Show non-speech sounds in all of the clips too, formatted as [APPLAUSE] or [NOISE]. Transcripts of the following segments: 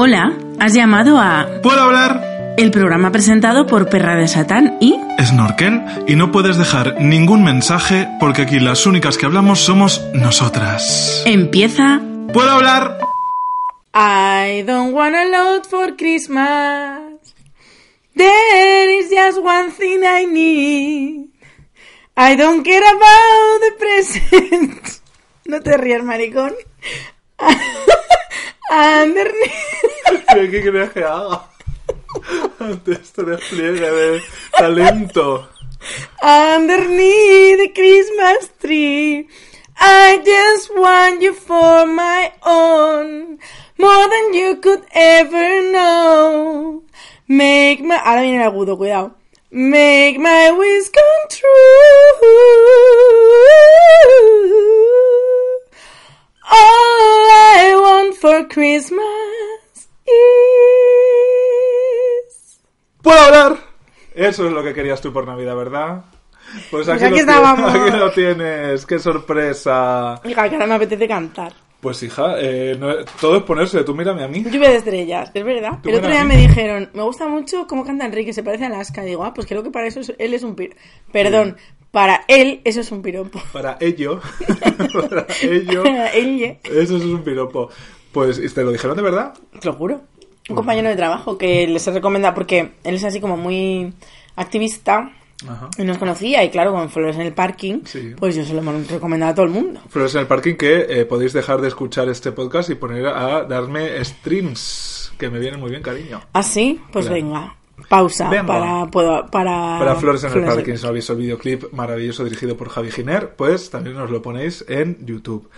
Hola, has llamado a ¿Puedo hablar? el programa presentado por Perra de Satán y Snorkel, y no puedes dejar ningún mensaje porque aquí las únicas que hablamos somos nosotras. empieza ¿Puedo hablar? I don't want a lot for Christmas. There is just one thing I need. I don't care about the present. [LAUGHS] No te rías, maricón. [LAUGHS] Underneath. ¿Qué quieres que haga? Ante este despliegue de talento. Underneath the Christmas tree, I just want you for my own, more than you could ever know. Make my... Ahora viene el agudo, cuidado. Make my wish come true. All I want for Christmas is... ¿Puedo hablar? Eso es lo que querías tú por Navidad, ¿verdad? Pues aquí, aquí lo, ti- estábamos. aquí lo tienes. ¡Qué sorpresa! Hija, que ahora me apetece cantar. Pues hija, eh, no- todo es ponerse. Tú mírame a mí. Lluvia de estrellas, es verdad. Tú El otro día me dijeron, me gusta mucho cómo canta Enrique, se parece a Alaska. Digo, ah, pues creo que para eso es- él es un piropo. Perdón, para él eso es un piropo. [LAUGHS] [LAUGHS] Para ello. para ello. Él, Eso es un piropo. Pues, ¿y ¿te lo dijeron de verdad? te lo juro. Un compañero de trabajo que les recomienda, porque él es así como muy activista Ajá. y nos conocía, y claro, con Flores en el parking, Sí. pues yo se lo hemos recomendado a todo el mundo. Flores en el parking que eh, podéis dejar de escuchar este podcast y poner a darme streams, que me vienen muy bien, cariño. Así, pues Claro. venga. Pausa Venga. para, para, Para Flores en el parking, si no habéis visto el videoclip maravilloso dirigido por Javi Giner, pues también os lo ponéis en YouTube.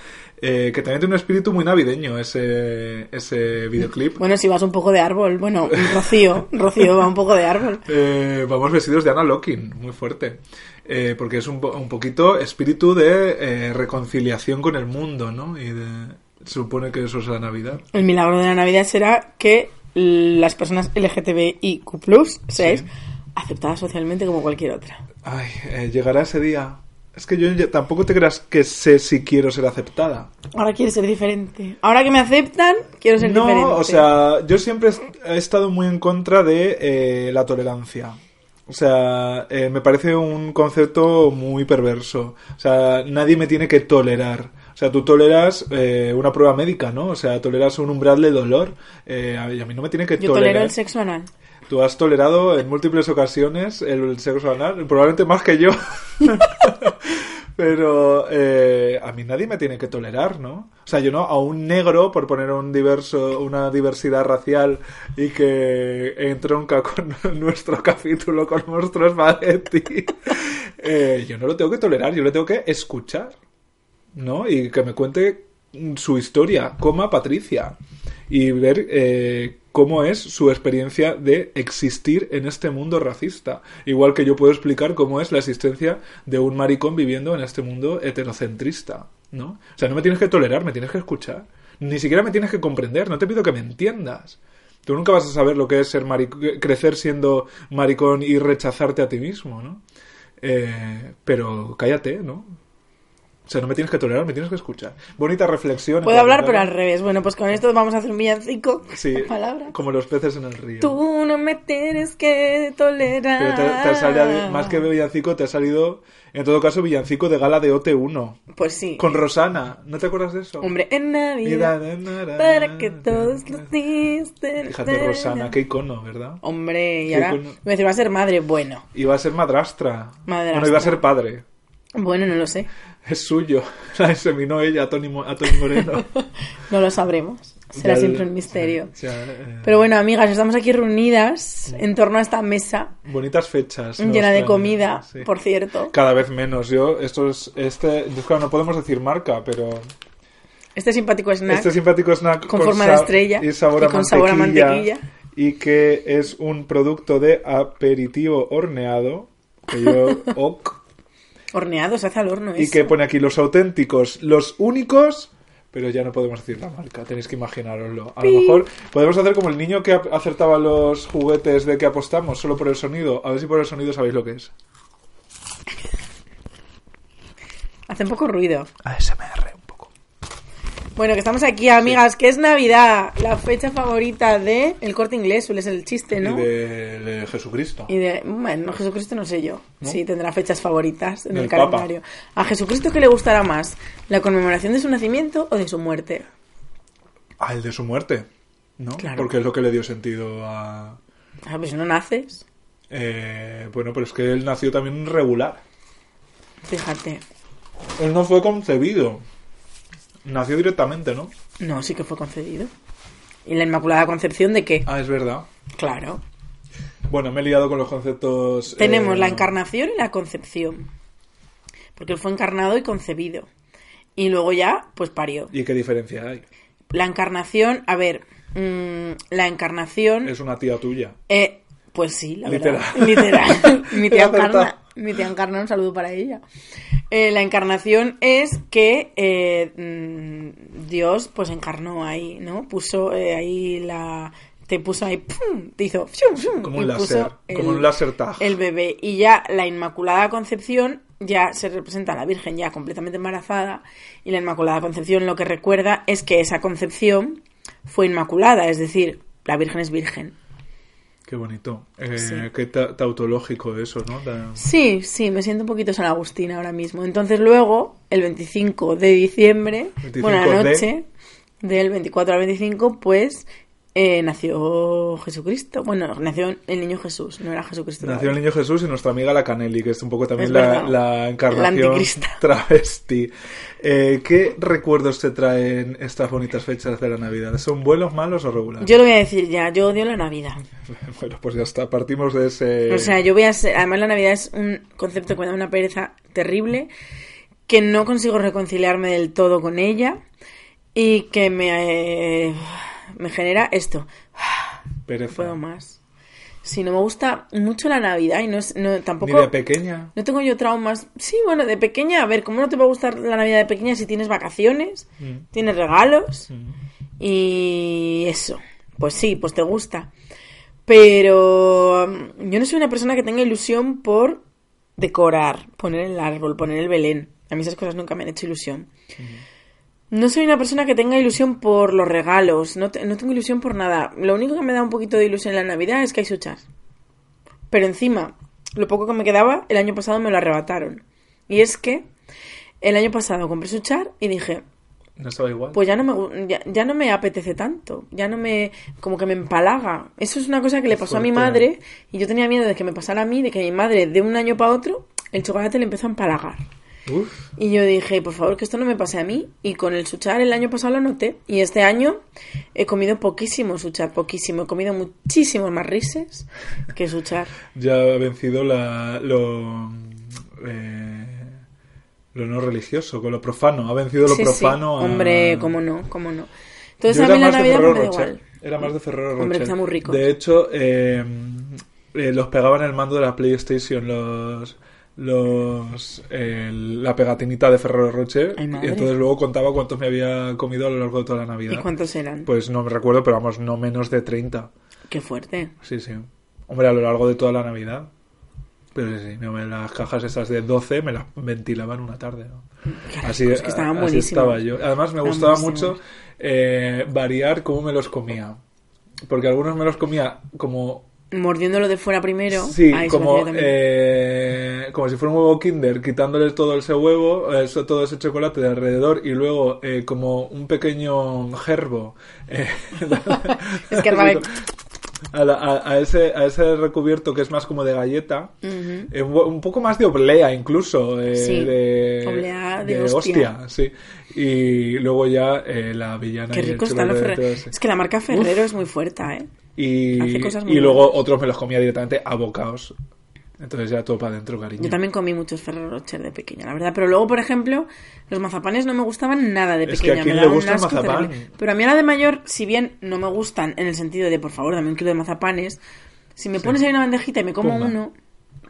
Eh, que también tiene un espíritu muy navideño ese, ese videoclip. Bueno, si vas un poco de árbol, bueno, Rocío, [LAUGHS] Rocío va un poco de árbol. Eh, vamos vestidos de Anna Locking, muy fuerte. Eh, porque es un, un poquito espíritu de reconciliación con el mundo, ¿no? Y de, supone que eso es la Navidad. El milagro de la Navidad será que las personas LGTBIQ seáis aceptadas socialmente como cualquier otra. Ay, eh, llegará ese día. Es que yo ya- tampoco te creas que sé si quiero ser aceptada. Ahora quiero ser diferente. Ahora que me aceptan, quiero ser No, diferente. o sea, yo siempre he estado muy en contra de eh, la tolerancia. O sea, eh, me parece un concepto muy perverso. O sea, nadie me tiene que tolerar. O sea, tú toleras eh, una prueba médica, ¿no? O sea, toleras un umbral de dolor. Eh, a, y a mí no me tiene que Yo tolerar. tolero el sexo anal. Tú has tolerado en múltiples ocasiones el sexo anal, probablemente más que yo. [LAUGHS] Pero eh, a mí nadie me tiene que tolerar, ¿no? O sea, yo no a un negro por poner un diverso, una diversidad racial y que entronca con [LAUGHS] nuestro capítulo con nuestro espagueti. [LAUGHS] eh, yo no lo tengo que tolerar, yo lo tengo que escuchar, ¿no? Y que me cuente su historia, coma Patricia, y ver eh, cómo es su experiencia de existir en este mundo racista. Igual que yo puedo explicar cómo es la existencia de un maricón viviendo en este mundo heterocentrista, ¿no? O sea, no me tienes que tolerar, me tienes que escuchar. Ni siquiera me tienes que comprender, no te pido que me entiendas. Tú nunca vas a saber lo que es ser crecer siendo maricón y rechazarte a ti mismo, ¿no? Eh, pero cállate, ¿no? O sea, no me tienes que tolerar, me tienes que escuchar. Bonita reflexión. Puedo la hablar, pero al revés. Bueno, pues con esto vamos a hacer un villancico. Sí, Palabras. como los peces en el río. Tú no me tienes que tolerar. Pero te, te ha salido- más que villancico, te ha salido, en todo caso, villancico de gala de OT1. Pues sí. Con Rosana. ¿No te acuerdas de eso? Hombre, en Navidad. Para que todos los días te- Fíjate, Rosana, qué icono, ¿verdad? Hombre, y ahora me dice, va a ser madre. Bueno, Iba a ser madrastra. Madrastra. Bueno, iba a ser padre. bueno, no lo sé. [LAUGHS] Es suyo. [LAUGHS] La inseminó ella a Tony, a Tony Moreno. [LAUGHS] No lo sabremos. Será Ya- siempre un misterio. ya, eh, Pero bueno, amigas, estamos aquí reunidas en torno a esta mesa Bonitas fechas. llena de traen, comida, sí. por cierto. Cada vez menos. Yo, esto es, este, claro, no podemos decir marca, pero Este simpático snack. Este simpático snack Con forma de estrella y sabor, y con sabor a mantequilla. Y que es un producto de aperitivo horneado. Que yo, ok, Horneado, se hace al horno. y eso. que pone aquí los auténticos, los únicos. Pero ya no podemos decir la marca, tenéis que imaginaroslo. A lo mejor podemos hacer como el niño que acertaba los juguetes de que apostamos solo por el sonido. A ver si por el sonido sabéis lo que es. Hace un poco ruido. ASMR. Bueno, que estamos aquí, amigas, que es Navidad, la fecha favorita de El Corte Inglés, suele ser el chiste, ¿no? Y de, de Jesucristo. Y de- bueno, Jesucristo no sé yo. Sí, tendrá fechas favoritas en Del el Papa. calendario. ¿A Jesucristo qué le gustará más? ¿La conmemoración de su nacimiento o de su muerte? Ah, el de su muerte. ¿No? Claro. Porque es lo que le dio sentido a. Ah, pues no naces. Eh, bueno, pero es que él nació también regular. Fíjate. Él no fue concebido. Nació directamente, ¿no? No, sí que fue concedido. ¿Y la Inmaculada Concepción de qué? Ah, es verdad. Claro. Bueno, me he liado con los conceptos. Tenemos eh, la encarnación y la concepción. Porque él fue encarnado y concebido. Y luego ya, pues parió. ¿Y qué diferencia hay? La encarnación, a ver, mm, la encarnación... Es una tía tuya. Eh, pues sí, la Literal. verdad. Literal. [LAUGHS] mi, tía. Encarna, mi tía Encarna, un saludo para ella. Eh, la encarnación es que eh, mm, Dios pues encarnó ahí, ¿no? Puso eh, ahí la... Te puso ahí, ¡pum! Te hizo... ¡fium, fium! Como un láser. Como un láser tag. El bebé. Y ya la Inmaculada Concepción ya se representa a la Virgen ya completamente embarazada. Y la Inmaculada Concepción lo que recuerda es que esa concepción fue inmaculada, es decir, la Virgen es virgen. Qué bonito. Eh, Sí. Qué ta- tautológico eso, ¿no? Sí, sí, me siento un poquito San Agustín ahora mismo. Entonces luego, el 25 de diciembre, 25 bueno, la de- noche del 24 al 25, pues eh, nació Jesucristo. Bueno, nació el niño Jesús, no era Jesucristo. Nació el niño Jesús y nuestra amiga la Canelli, que es un poco también la, encarnación [LAUGHS] travesti. Eh, ¿Qué recuerdos te traen estas bonitas fechas de la Navidad? ¿Son buenos, malos o regulares? Yo lo voy a decir ya, yo odio la Navidad. [LAUGHS] Bueno, pues ya está, partimos de ese... O sea, yo voy a ser... Además la Navidad es un concepto que me da una pereza terrible, que no consigo reconciliarme del todo con ella y que me, eh, me genera esto. pereza. No puedo más. Si no me gusta mucho la Navidad y no es no, Ni tampoco de pequeña. no tengo yo traumas. Sí, bueno, de pequeña, a ver, ¿cómo no te va a gustar la Navidad de pequeña si tienes vacaciones, Mm. tienes regalos y eso? Pues sí, pues te gusta. Pero mm, yo no soy una persona que tenga ilusión por decorar, poner el árbol, poner el Belén. A mí esas cosas nunca me han hecho ilusión. No soy una persona que tenga ilusión por los regalos, no, te- no tengo ilusión por nada. Lo único que me da un poquito de ilusión en la Navidad es que hay suchas. Pero encima, lo poco que me quedaba, el año pasado me lo arrebataron. Y es que el año pasado compré suchar y dije, No estaba igual. pues ya no me ya, ya no me apetece tanto, ya no me como que me empalaga. Eso es una cosa que le pasó a mi madre y yo tenía miedo de que me pasara a mí, de que mi madre de un año para otro el chocolate le empezó a empalagar. Uf, Y yo dije, por favor, que esto no me pase a mí. Y con el suchar el año pasado lo noté. Y este año he comido poquísimo suchar, poquísimo. He comido muchísimos más rises que suchar. ya ha vencido la, lo, eh, lo no religioso, con lo profano. Ha vencido lo Sí, sí. profano. a- Hombre, cómo no, cómo no. Entonces Yo a mí la Navidad me da igual. Era más de Ferrero Rocher. Hombre, está muy rico. De hecho, eh, eh, los pegaban en el mando de la PlayStation los los la pegatinita de Ferrero Rocher Ay, y entonces luego contaba cuántos me había comido a lo largo de toda la Navidad. ¿Y cuántos eran? Pues no me recuerdo, pero vamos, no menos de 30. Qué fuerte. Sí, sí. Hombre, a lo largo de toda la Navidad. Pero sí, sí, las cajas esas de 12 me las ventilaban una tarde. Así, ricos, que estaban así estaba yo. Además, me gustaba mucho eh, variar cómo me los comía. Porque algunos me los comía como. Mordiéndolo de fuera primero. Sí, como, eh, como si fuera un huevo Kinder, quitándoles todo ese huevo, eso- todo ese chocolate de alrededor y luego eh, como un pequeño gerbo. eh, [LAUGHS] Es que a, la- a- a ese, a ese recubierto que es más como de galleta, eh, un, un poco más de oblea incluso, eh, Sí, de, oblea de hostia. sí. Y luego ya eh, la avellana Qué y el rico están los chocolate, todo Ferrero. Es que la marca Ferrero es muy fuerte, ¿eh? Y, hace cosas muy y luego buenas. otros me los comía directamente a bocaos. Entonces ya todo para adentro, cariño. Yo también comí muchos Ferrero Rocher de pequeña, la verdad. Pero luego, por ejemplo, los mazapanes no me gustaban nada de Es que a pequeña. quién me le gusta un el asco mazapán. terrible. Pero a mí ahora de mayor, si bien no me gustan en el sentido de, por favor, dame un kilo de mazapanes, si me pones ahí una bandejita y me como Pumba. uno,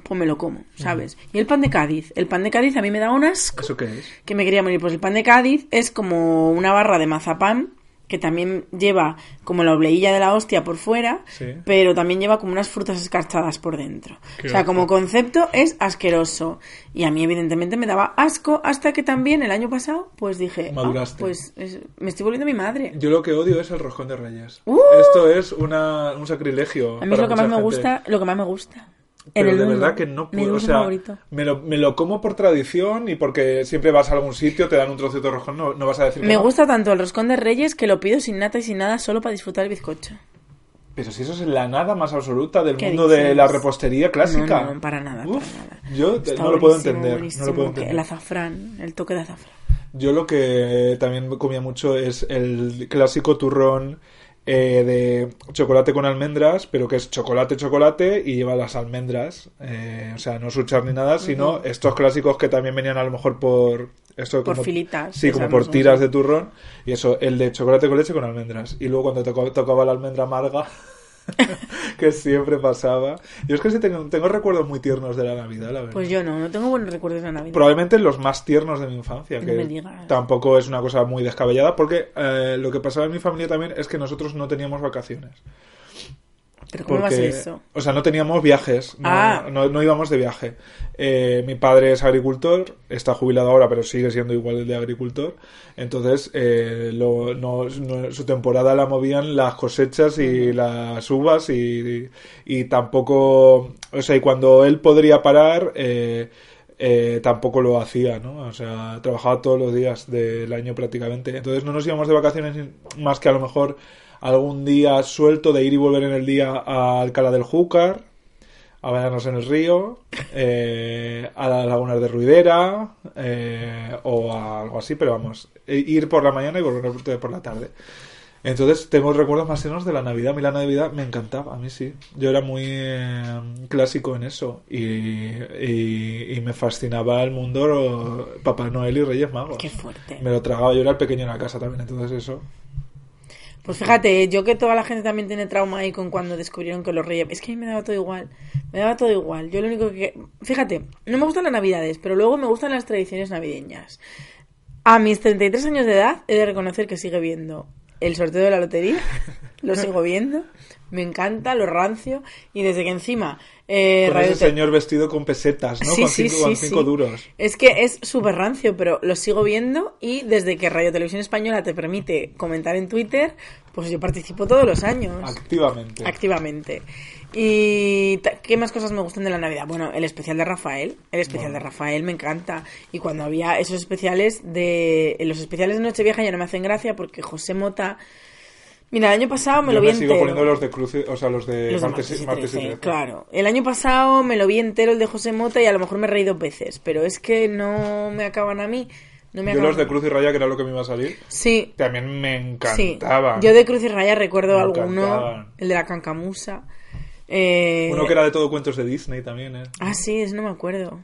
pues me lo como, ¿sabes? Y el pan de Cádiz. El pan de Cádiz a mí me da un asco ¿Eso qué es? que me quería morir. Pues el pan de Cádiz es como una barra de mazapán que también lleva como la obleilla de la hostia por fuera, Sí. pero también lleva como unas frutas escarchadas por dentro. Qué o sea, como concepto es asqueroso. Y a mí evidentemente me daba asco hasta que también el año pasado pues dije, ah, Maduraste. pues es- me estoy volviendo mi madre. Yo lo que odio es el roscón de reyes. ¡Uh! Esto es una, un sacrilegio. A mí es lo que más me gusta, lo que más me gusta. Pero el de verdad que no puedo. O sea, me lo, me lo como por tradición y porque siempre vas a algún sitio, te dan un trocito de roscón, no, no vas a decir que Me no. gusta tanto el roscón de reyes que lo pido sin nata y sin nada solo para disfrutar el bizcocho. Pero si eso es la nada más absoluta del ¿Qué mundo de la repostería clásica. No, no, para nada, Uf, para nada. Yo no lo puedo entender. No lo puedo entender. El azafrán, el toque de azafrán. Yo lo que también comía mucho es el clásico turrón eh, de chocolate con almendras, pero que es chocolate, chocolate y lleva las almendras. eh, o sea, no suchar ni nada, sino estos clásicos que también venían a lo mejor por... Esto Por como- filitas, Sí, como por tiras de turrón. Y eso, el de chocolate con leche con almendras. Y luego cuando tocaba la almendra amarga, [LAUGHS] que siempre pasaba. Yo es que sí tengo, tengo recuerdos muy tiernos de la Navidad, la verdad. Pues yo no, no tengo buenos recuerdos de Navidad. Probablemente los más tiernos de mi infancia, No que me digas. tampoco es una cosa muy descabellada, porque eh, lo que pasaba en mi familia también es que nosotros no teníamos vacaciones. Pero ¿cómo va a Porque, ser eso? O sea, no teníamos viajes, no, Ah. no, no íbamos de viaje. Eh, mi padre es agricultor, está jubilado ahora, pero sigue siendo igual de agricultor. Entonces, eh, lo- no- no- su temporada la movían las cosechas y las uvas y, y tampoco... O sea, y cuando él podría parar... eh, eh, tampoco lo hacía, ¿no? O sea, trabajaba todos los días del año prácticamente. Entonces no nos íbamos de vacaciones más que a lo mejor algún día suelto de ir y volver en el día a Alcalá del Júcar, a bañarnos en el río, eh, a las lagunas de Ruidera eh, o a algo así, pero vamos, e- ir por la mañana y volver por la tarde. Entonces tengo recuerdos más llenos de la Navidad. A mí la Navidad me encantaba, a mí sí. Yo era muy eh, clásico en eso y, y, y me fascinaba el mundo Papá Noel y Reyes Magos. Qué fuerte. Me lo tragaba, yo era el pequeño en la casa también, entonces eso. Pues [LAUGHS] fíjate, yo que toda la gente también tiene trauma ahí con cuando descubrieron que los reyes... Es que a mí me daba todo igual. Me daba todo igual. Yo lo único que... Fíjate, no me gustan las navidades, pero luego me gustan las tradiciones navideñas. A mis 33 años de edad he de reconocer que sigue viendo el sorteo de la lotería. [LAUGHS] Lo sigo viendo. Me encanta, lo rancio. Y desde que encima... Eh, Con Radio ese Te- señor vestido con pesetas, ¿no? Sí, con sí, cinco, con cinco duros. Es que es súper rancio, pero lo sigo viendo y desde que Radio Televisión Española te permite comentar en Twitter, pues yo participo todos los años. Activamente. Activamente. ¿Y qué más cosas me gustan de la Navidad? Bueno, el especial de Rafael. El especial de Rafael me encanta. Y cuando había esos especiales de... Los especiales de Nochevieja ya no me hacen gracia porque José Mota... Mira, el año pasado me Yo lo vi me sigo entero. poniendo los de cruz, o sea, los de Los de martes, y- martes y 13, 13. Claro. El año pasado me lo vi entero el de José Mota y a lo mejor me reí dos veces, pero es que no me acaban a mí. No me Yo acaban los de. Cruz y Raya, que era lo que me iba a salir, Sí, también me sí. encantaban. Yo de Cruz y Raya recuerdo Me alguno, encantaban. el de la cancamusa. Eh... Uno que era de todo cuentos de Disney también, ¿eh? Ah, sí, eso no me acuerdo.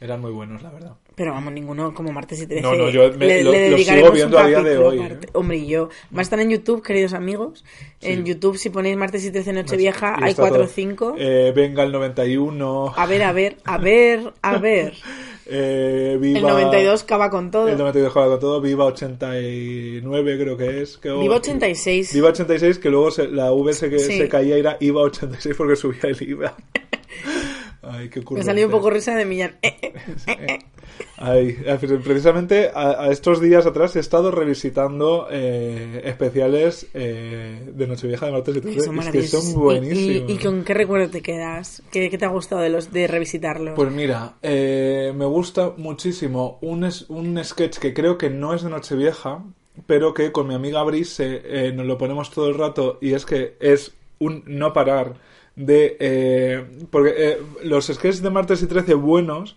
Eran muy buenos, la verdad. Pero vamos, ninguno como martes y 13. No, no, yo me- le, lo- le lo sigo viendo a día de hoy. ¿eh? Hombre, y yo. Va a estar en YouTube, queridos amigos. En YouTube, si ponéis martes y 13 Nochevieja, hay está 4 o todo. 5. Eh, venga el 91. A ver, a ver, a ver, a ver. [LAUGHS] eh, viva, El 92 cava con todo. El 92 juega con todo. Viva 89, creo que es. Que, Viva 86. Viva 86, que luego se- la V se, Sí. se caía y era IVA 86 porque subía el IVA. [LAUGHS] Ay, qué Me salió un poco risa de Millán. [LAUGHS] Eh, eh, eh. Ay, precisamente a, a estos días atrás he estado revisitando eh, especiales eh, de Nochevieja de martes y Que 13. son Es que son buenísimos. ¿Y, y, y con qué recuerdo te quedas? ¿Qué, qué te ha gustado de los de revisitarlos? Pues mira, eh, me gusta muchísimo un, es- un sketch que creo que no es de Nochevieja, pero que con mi amiga Brise eh, nos lo ponemos todo el rato y es que es un no parar de... eh, porque eh, los sketches de martes y 13 buenos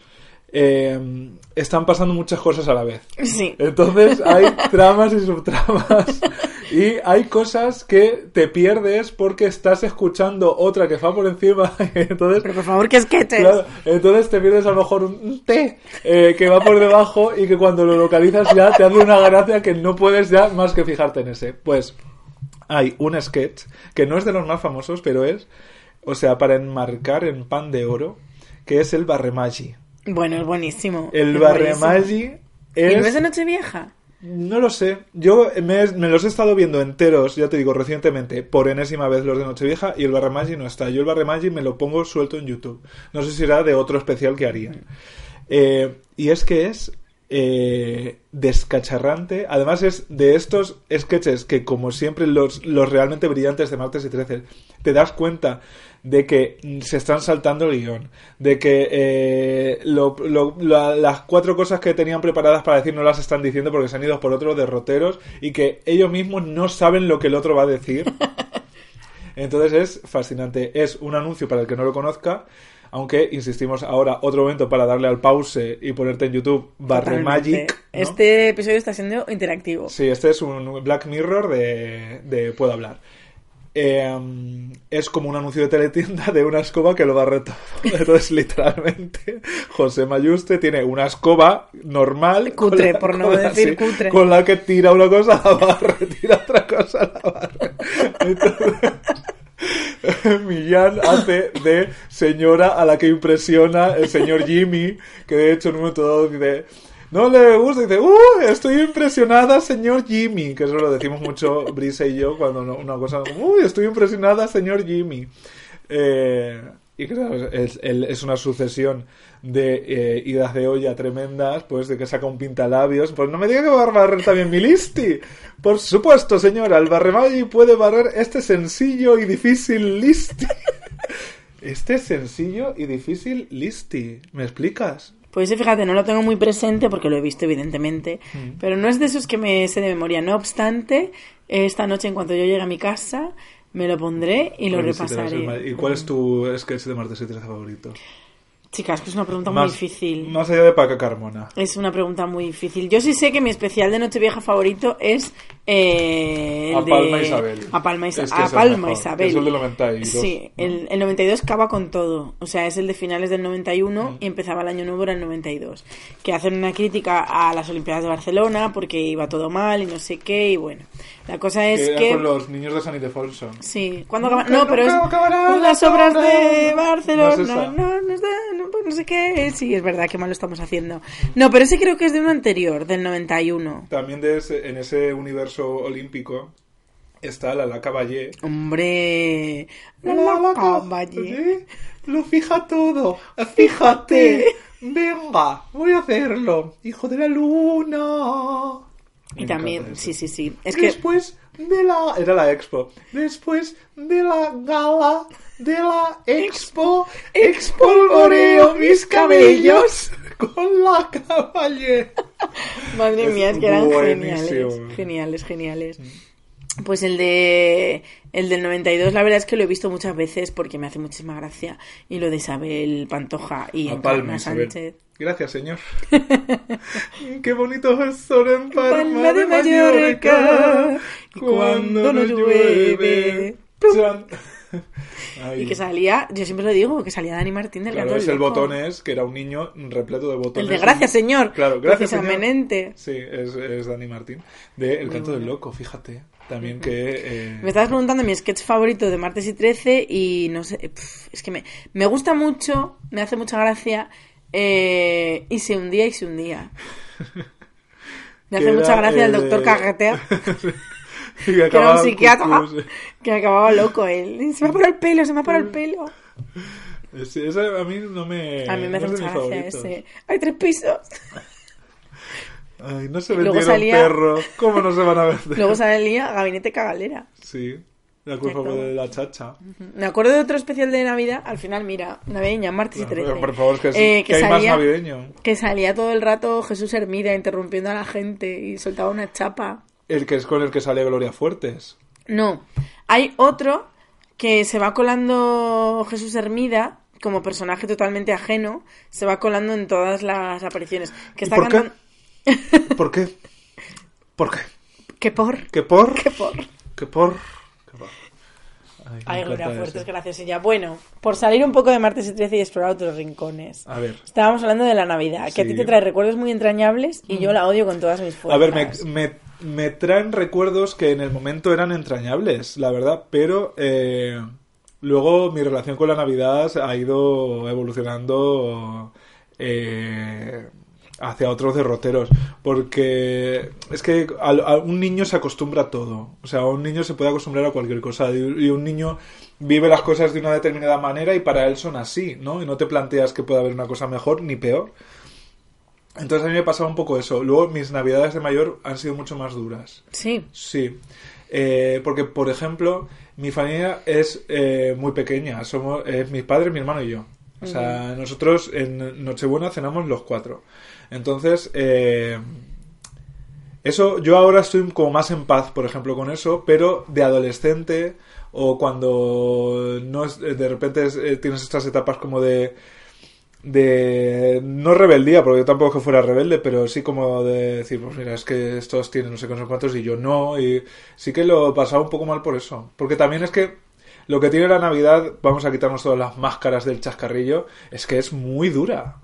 eh, están pasando muchas cosas a la vez. sí. Entonces hay [LAUGHS] tramas y subtramas Y hay cosas que te pierdes porque estás escuchando otra que va por encima. [LAUGHS] Entonces, Pero por favor, que sketches. Claro, entonces te pierdes a lo mejor un té eh, que va por debajo y que cuando lo localizas ya te hace una gracia que no puedes ya más que fijarte en ese. Pues hay un sketch que no es de los más famosos, pero es, o sea, para enmarcar en pan de oro, que es el barremagi. Bueno, es buenísimo. El Es barremagi buenísimo. ¿Y no es es... de Nochevieja? No lo sé. Yo me, me los he estado viendo enteros, ya te digo, recientemente, por enésima vez los de Nochevieja y el Barremagi no está. Yo el Barremagi me lo pongo suelto en YouTube. No sé si será de otro especial que harían. Eh, y es que es eh, descacharrante. Además es de estos sketches que, como siempre, los, los realmente brillantes de martes y 13, te das cuenta de que se están saltando el guion, de que eh, lo- lo- la- las cuatro cosas que tenían preparadas para decir no las están diciendo porque se han ido por otros derroteros y que ellos mismos no saben lo que el otro va a decir. [LAUGHS] Entonces es fascinante. Es un anuncio para el que no lo conozca, aunque insistimos ahora otro momento para darle al pause y ponerte en YouTube Barre. Magic. ¿no? Este episodio está siendo interactivo. Sí, este es un Black Mirror de, de Puedo hablar. Eh, es como un anuncio de teletienda de una escoba que lo barre todo. [LAUGHS] Entonces, literalmente, José Mayuste tiene una escoba normal. Cutre, la- por no la- decir sí, cutre. Con la que tira una cosa, la barre, [LAUGHS] tira otra cosa, la barre. Entonces, [LAUGHS] Millán hace de señora a la que impresiona el señor Jimmy, que de hecho en un momento dado dice, no le gusta, dice, ¡uh! Estoy impresionada, señor Jimmy, que eso lo decimos mucho Brisa y yo cuando una cosa, ¡uy! Estoy impresionada, señor Jimmy. Eh, y claro, es, es- es una sucesión de eh, idas de olla tremendas, pues de que saca un pintalabios. Pues no me diga que va a barrer también mi listi. Por supuesto, señora, el barremagi puede barrer este sencillo y difícil listi. [LAUGHS] Este sencillo y difícil listi. ¿Me explicas? Pues sí, fíjate, no lo tengo muy presente porque lo he visto, evidentemente. Mm. Pero no es de esos que me sé de memoria. No obstante, esta noche, en cuanto yo llegue a mi casa, me lo pondré y lo repasaré. ¿Y cuál es tu sketch de martes y 13 favorito? Chicas, que es una pregunta muy difícil. Más allá de Paca Carmona. Es una pregunta muy difícil. Yo sí sé que mi especial de Nochevieja favorito es eh, el A Palma de... Isabel. A Palma, Isa- Es que a Palma Isabel. es el del 92, Sí, ¿no? el, el 92 acaba con todo. O sea, es el de finales del 91 Mm. y empezaba el año nuevo en el 92. Que hacen una crítica a las Olimpiadas de Barcelona porque iba todo mal y no sé qué. Y bueno, la cosa es que era que... con los niños de San Ildefonso. Sí, ¿cuándo Nunca, acaba? No, pero es las obras de. Barcelona. No. No, no, pues no sé qué. Sí, es verdad, qué mal lo estamos haciendo. No, pero ese creo que es de uno anterior, del 91. También de ese- en ese universo olímpico está la La Caballé. Hombre, la La Caballé. Lo fija todo. Fíjate. [LAUGHS] Venga, voy a hacerlo. Hijo de la luna. Y también, sí, sí, sí. Es que Después de la... Era la expo. Después de la gala de la expo, expolvoreo mis cabellos con la caballé. [LAUGHS] Madre mía, es que eran buenísimo. geniales. Geniales, geniales. Pues el de el del 92 la verdad es que lo he visto muchas veces porque me hace muchísima gracia y lo de Isabel Pantoja y Palma. Sánchez. Gracias, señor. [LAUGHS] Qué bonito es sol en Palma, Palma de Mallorca, Mallorca. cuando no llueve. Chan. [LAUGHS] Ay. Y que salía, yo siempre lo digo, que salía Dani Martín del Claro, Gato es el Loco. botones, que era un niño repleto de botones. El de gracias, señor. Claro, gracias, señor. Precisamente. Sí, es, es Dani Martín. De El canto del loco, fíjate. También que... eh, Me estabas preguntando mi sketch favorito de martes y 13 y no sé, es que me, me gusta mucho, me hace mucha gracia eh, y se hundía y se hundía. [LAUGHS] Me Que hace mucha gracia el el doctor Carretea, [LAUGHS] que que era acababa un psiquiatra, cucú, sí. [LAUGHS] que acababa loco él. Se me ha parado el pelo, se me ha parado el pelo. [LAUGHS] Sí, ese a mí no me... A mí me hace no mis gracia ese. Hay tres pisos. [LAUGHS] Ay, no se vendieron salía- perros. ¿Cómo no se van a vender? Luego salía Gabinete Cagalera. Sí, Exacto. fue de la chacha. Me acuerdo de otro especial de Navidad, al final, mira, navideña, martes y No, 13. pero por favor, es que, Eh, que hay más salía- navideño. Que salía todo el rato Jesús Hermida interrumpiendo a la gente y soltaba una chapa. El que es con el que sale Gloria Fuertes. No, hay otro que se va colando Jesús Hermida como personaje totalmente ajeno, se va colando en todas las apariciones. Que ¿Y está por qué? [LAUGHS] ¿Por qué? ¿Por qué? ¿Qué por? ¿Qué por? ¿Qué por? ¿Qué por? ¿Qué por? Ay, Gloria Fuertes, gracias ella. Bueno, por salir un poco de martes y 13 y explorar otros rincones. A ver. Estábamos hablando de la Navidad, que a ti. Mm. te trae recuerdos muy entrañables y yo la odio con todas mis fuerzas. A ver, me, me, me traen recuerdos que en el momento eran entrañables, la verdad, pero eh, luego mi relación con la Navidad ha ido evolucionando eh, hacia otros derroteros, porque es que a, un niño se acostumbra a todo, o sea, un niño se puede acostumbrar a cualquier cosa y un niño vive las cosas de una determinada manera y para él son así, ¿no? Y no te planteas que pueda haber una cosa mejor ni peor. Entonces a mí me pasaba un poco eso. Luego mis navidades de mayor han sido mucho más duras. Sí, Sí. Eh, porque, por ejemplo, mi familia es eh, muy pequeña. Somos es mis padres, mi hermano y yo. O sea, nosotros en Nochebuena cenamos los cuatro. Entonces, eh, eso, yo ahora estoy como más en paz, por ejemplo, con eso, pero de adolescente o cuando no es- de repente es- eh, tienes estas etapas como de de no rebeldía, porque yo tampoco que fuera rebelde, pero sí como de decir, pues mira, es que estos tienen no sé qué, no sé cuántos y yo no, y sí que lo pasaba un poco mal por eso, porque también es que lo que tiene la Navidad, vamos a quitarnos todas las máscaras del chascarrillo, es que es muy dura.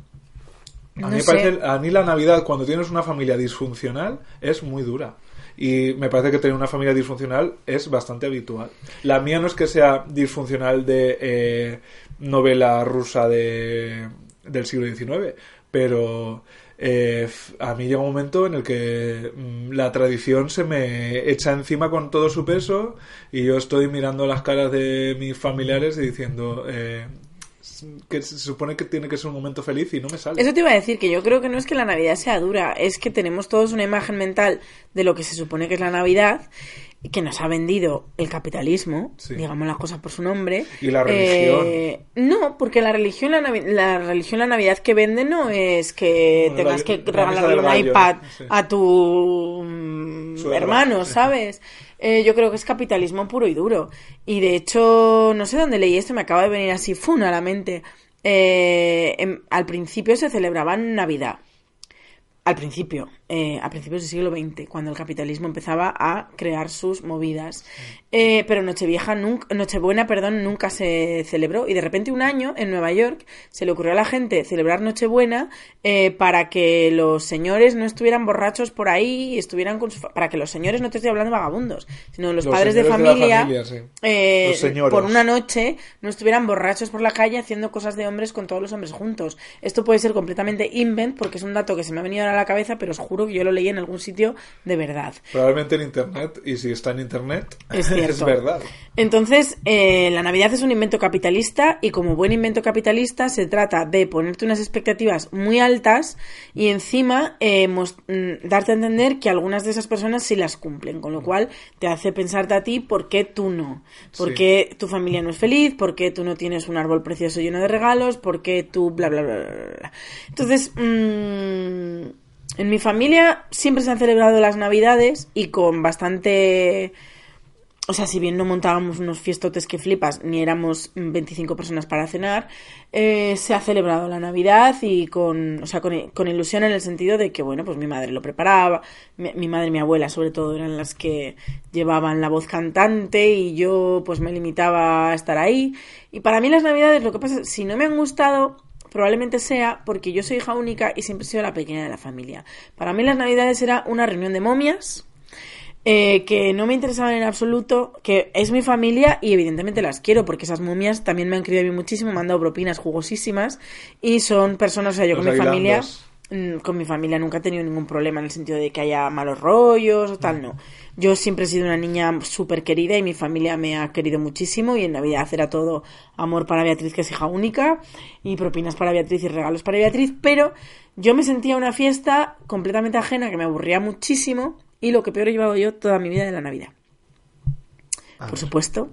A No mí, me parece, a mí la Navidad, cuando tienes una familia disfuncional, es muy dura. Y me parece que tener una familia disfuncional es bastante habitual. La mía no es que sea disfuncional de eh, novela rusa de, del siglo XIX, pero eh, a mí llega un momento en el que mm, la tradición se me echa encima con todo su peso y yo estoy mirando las caras de mis familiares y diciendo eh, que se supone que tiene que ser un momento feliz y no me sale. Eso te iba a decir, que yo creo que no es que la Navidad sea dura, es que tenemos todos una imagen mental de lo que se supone que es la Navidad que nos ha vendido el capitalismo, Sí. digamos las cosas por su nombre. Y la religión. Eh, no, porque la religión, la, la religión, la Navidad que vende no es que tengas la- que regalarle un gallo, iPad sí. a tu mm, Suegro. hermano, ¿sabes? Eh, yo creo que es capitalismo puro y duro. Y de hecho, no sé dónde leí esto, me acaba de venir así, fun a la mente. Eh, em- al principio se celebraban Navidad. Al principio, eh, a principios del siglo XX, cuando el capitalismo empezaba a crear sus movidas. Eh, pero Nochevieja nunca, Nochebuena, perdón, nunca se celebró. Y de repente un año, en Nueva York, se le ocurrió a la gente celebrar Nochebuena eh, para que los señores no estuvieran borrachos por ahí y estuvieran con su fa- para que los señores, no te estoy hablando de vagabundos, sino los, Los padres de señores de familia, familia, sí. eh, Los por una noche no estuvieran borrachos por la calle haciendo cosas de hombres con todos los hombres juntos. Esto puede ser completamente invent porque es un dato que se me ha venido ahora a la cabeza, pero os juro yo lo leí en algún sitio de verdad. Probablemente en internet, y si está en internet, [LAUGHS] Es cierto. verdad. Entonces, eh, la Navidad es un invento capitalista y como buen invento capitalista se trata de ponerte unas expectativas muy altas y encima eh, mm, darte a entender que algunas de esas personas sí las cumplen, con lo cual te hace pensarte a ti por qué tú no, por Sí. qué tu familia no es feliz, por qué tú no tienes un árbol precioso lleno de regalos, por qué tú bla bla bla bla. bla, bla. Entonces, mm, en mi familia siempre se han celebrado las Navidades y con bastante o sea, si bien no montábamos unos fiestotes que flipas, ni éramos mm, 25 personas para cenar, eh, se ha celebrado la Navidad y con, o sea, con, con ilusión en el sentido de que, bueno, pues mi madre lo preparaba, mi, mi madre y mi abuela sobre todo eran las que llevaban la voz cantante y yo pues me limitaba a estar ahí. Y para mí las Navidades, lo que pasa si no me han gustado, probablemente sea porque yo soy hija única y siempre he sido la pequeña de la familia. Para mí las Navidades era una reunión de momias, eh, que no me interesaban en absoluto, que es mi familia y evidentemente las quiero porque esas momias también me han querido a mí muchísimo, me han dado propinas jugosísimas y son personas, o sea, yo Los con mi familia, mm, con mi familia nunca he tenido ningún problema en el sentido de que haya malos rollos o tal, no. Yo siempre he sido una niña súper querida y mi familia me ha querido muchísimo y en Navidad era todo amor para Beatriz, que es hija única, y propinas para Beatriz y regalos para Beatriz, pero yo me sentía una fiesta completamente ajena que me aburría muchísimo y lo que peor he llevado yo toda mi vida de la Navidad. Por supuesto,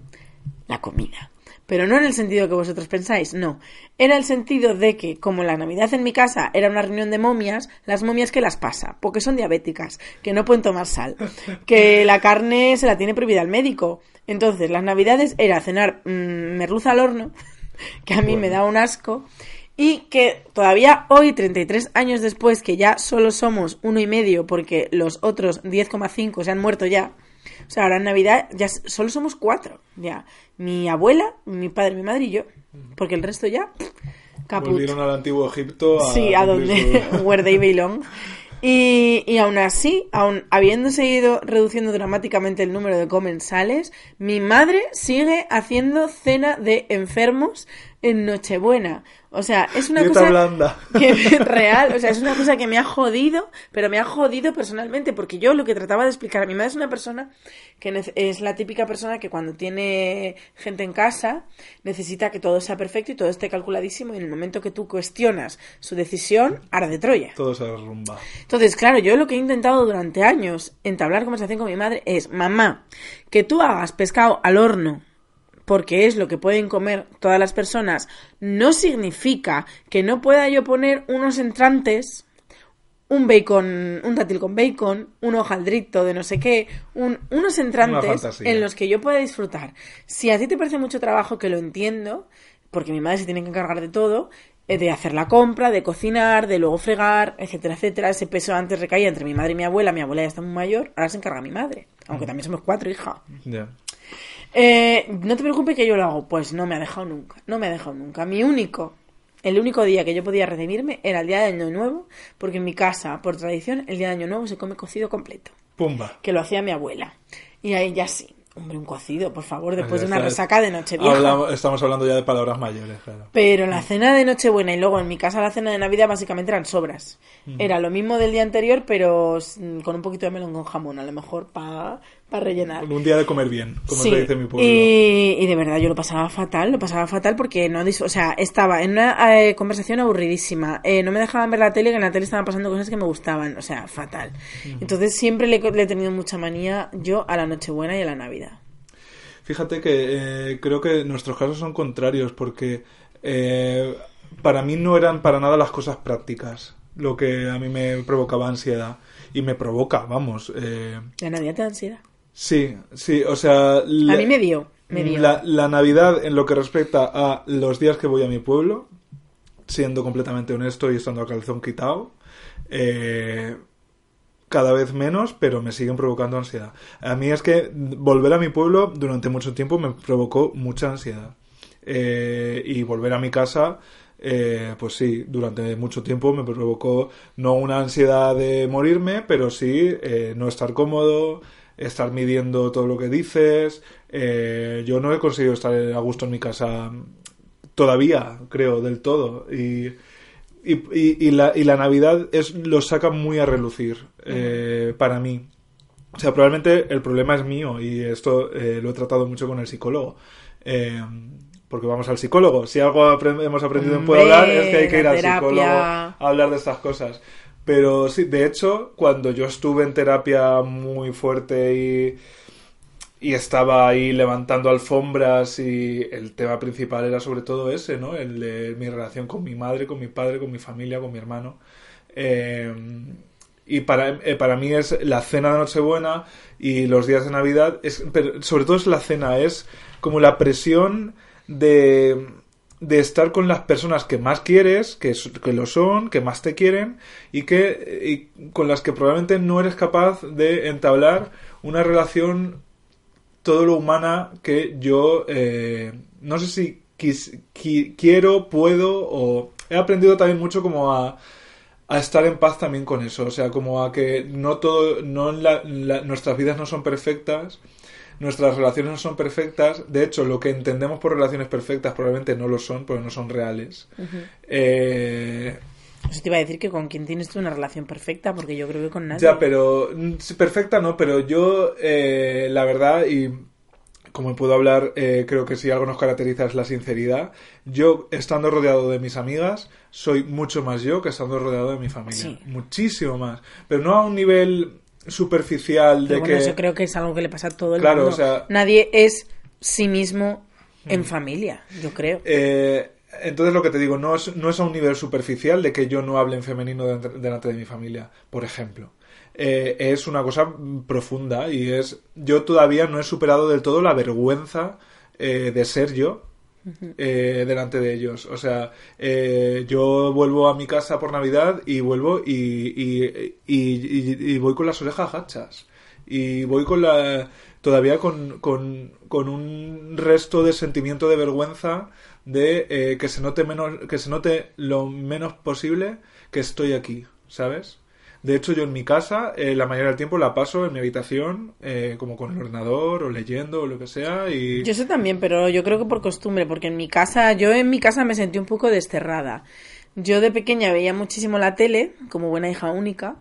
la comida. Pero no en el sentido que vosotros pensáis, no. Era el sentido de que, como la Navidad en mi casa era una reunión de momias, las momias que las pasa, porque son diabéticas, que no pueden tomar sal, que la carne se la tiene prohibida al médico. Entonces, las Navidades era cenar mm, merluza al horno, [LAUGHS] que a mí me da un asco, Y que todavía hoy, 33 años después, que ya solo somos uno y medio porque los otros 10,5 se han muerto ya. O sea, ahora en Navidad ya solo somos cuatro. Ya. Mi abuela, mi padre, mi madre y yo. Porque el resto ya. Caput. Volvieron al antiguo Egipto a Sí, a donde, where they belong. Y, y aún así, aún habiéndose ido reduciendo dramáticamente el número de comensales, mi madre sigue haciendo cena de enfermos en Nochebuena. O sea, es una Dieta cosa blanda. [LAUGHS] que [LAUGHS] real, o sea, es una cosa que me ha jodido, pero me ha jodido personalmente, porque yo lo que trataba de explicar, mi madre es una persona que es la típica persona que cuando tiene gente en casa necesita que todo sea perfecto y todo esté calculadísimo y en el momento que tú cuestionas su decisión, arde Troya. Todo se derrumba. Entonces, claro, yo lo que he intentado durante años entablar conversación con mi madre es, mamá, que tú hagas pescado al horno porque es lo que pueden comer todas las personas, no significa que no pueda yo poner unos entrantes, un bacon, un dátil con bacon, un hojaldrito de no sé qué, un- unos entrantes en los que yo pueda disfrutar. Si a ti te parece mucho trabajo, que lo entiendo, porque mi madre se tiene que encargar de todo, eh, de hacer la compra, de cocinar, de luego fregar, etcétera, etcétera. Ese peso antes recaía entre mi madre y mi abuela, mi abuela ya está muy mayor, ahora se encarga mi madre, aunque también somos cuatro, hija. Ya. Eh, no te preocupes que yo lo hago. Pues no me ha dejado nunca. No me ha dejado nunca. Mi único, el único día que yo podía redimirme era el día de Año Nuevo, porque en mi casa, por tradición, el día de Año Nuevo se come cocido completo, Pumba. que lo hacía mi abuela. Y ahí ya sí. Hombre, un cocido, por favor, después de una resaca de Nochevieja. Hablamos- estamos hablando ya de palabras mayores, claro. Pero la cena de Nochebuena y luego en mi casa la cena de Navidad básicamente eran sobras. Era lo mismo del día anterior, pero con un poquito de melón con jamón, a lo mejor para rellenar. Un día de comer bien, como Sí, se dice en mi pueblo. Y, y de verdad yo lo pasaba fatal, lo pasaba fatal porque no, o sea, estaba en una eh, conversación aburridísima, eh, no me dejaban ver la tele, que en la tele estaban pasando cosas que me gustaban, o sea, fatal. Entonces siempre le, le he tenido mucha manía yo a la Nochebuena y a la Navidad. Fíjate que eh, creo que nuestros casos son contrarios porque para mí no eran para nada las cosas prácticas lo que a mí me provocaba ansiedad y me provoca, vamos. eh, La Navidad te da ansiedad. Sí, sí, o sea... la- A mí me dio, me dio. La, la Navidad en lo que respecta a los días que voy a mi pueblo, siendo completamente honesto y estando a calzón quitado, eh, cada vez menos, pero me siguen provocando ansiedad. A mí es que volver a mi pueblo durante mucho tiempo me provocó mucha ansiedad. Eh, y volver a mi casa, eh, pues sí, durante mucho tiempo me provocó no una ansiedad de morirme, pero sí eh, no estar cómodo, estar midiendo todo lo que dices. Eh, yo no he conseguido estar a gusto en mi casa todavía, creo, del todo. Y, y, y- y la, y la Navidad es, lo saca muy a relucir eh, para mí. O sea, probablemente el problema es mío y esto eh, lo he tratado mucho con el psicólogo. Eh, porque vamos al psicólogo. Si algo hemos aprendido en Puedo Hablar es que hay que ir al psicólogo a hablar de estas cosas. Pero sí, de hecho, cuando yo estuve en terapia muy fuerte y, y estaba ahí levantando alfombras y el tema principal era sobre todo ese, ¿no? El de mi relación con mi madre, con mi padre, con mi familia, con mi hermano. Eh, y para, eh, para mí es la cena de Nochebuena y los días de Navidad, es, pero sobre todo es la cena, es como la presión de, de estar con las personas que más quieres, que, que lo son, que más te quieren y que y con las que probablemente no eres capaz de entablar una relación todo lo humana que yo eh, no sé si quis- qui- quiero, puedo o he aprendido también mucho como a, a estar en paz también con eso, o sea, como a que no todo, no la- la- nuestras vidas no son perfectas, nuestras relaciones no son perfectas, de hecho lo que entendemos por relaciones perfectas probablemente no lo son, porque no son reales. Eh, Eso te iba a decir que con quien tienes tú una relación perfecta, porque yo creo que con nadie. Ya, pero mm, perfecta no, pero yo eh, la verdad y como puedo hablar, eh, creo que si algo nos caracteriza es la sinceridad. Yo estando rodeado de mis amigas soy mucho más yo que estando rodeado de mi familia, Sí. muchísimo más, pero no a un nivel superficial Pero de bueno, que eso creo que es algo que le pasa a todo el Claro, mundo. o sea-. Nadie es sí mismo en familia, yo creo. Eh, entonces lo que te digo, no es, no es a un nivel superficial de que yo no hable en femenino delante, de mi familia, por ejemplo. Eh, es una cosa profunda y es... Yo todavía no he superado del todo la vergüenza eh, de ser yo eh, delante de ellos. O sea, eh, yo vuelvo a mi casa por Navidad y vuelvo y, y, y- voy con las orejas hachas. Y voy con la. todavía con, con, con un resto de sentimiento de vergüenza de eh, que se note menos que se note lo menos posible que estoy aquí, ¿sabes? De hecho, yo en mi casa, eh, la mayoría del tiempo la paso en mi habitación, eh, como con el ordenador, o leyendo, o lo que sea, y... Yo sé también, pero yo creo que por costumbre, porque en mi casa, yo en mi casa me sentí un poco desterrada. Yo de pequeña veía muchísimo la tele, como buena hija única,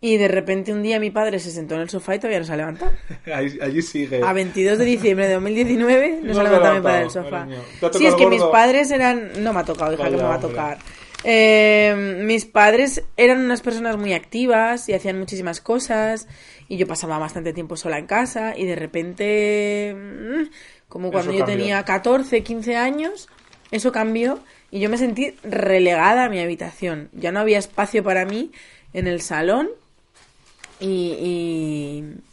y de repente un día mi padre se sentó en el sofá y todavía no se ha levantado. [LAUGHS] Allí sigue. A 22 de diciembre de 2019 no, No se ha levantado mi padre del sofá. cariño. ¿Te ha Sí, es que mis padres eran... No me ha tocado, hija, que me Vaya, va a hombre. Eh, mis padres eran unas personas muy activas y hacían muchísimas cosas y yo pasaba bastante tiempo sola en casa y de repente, mm, como cuando Eso yo cambió. tenía 14, 15 años, eso cambió y yo me sentí relegada a mi habitación. Ya no había espacio para mí en el salón y,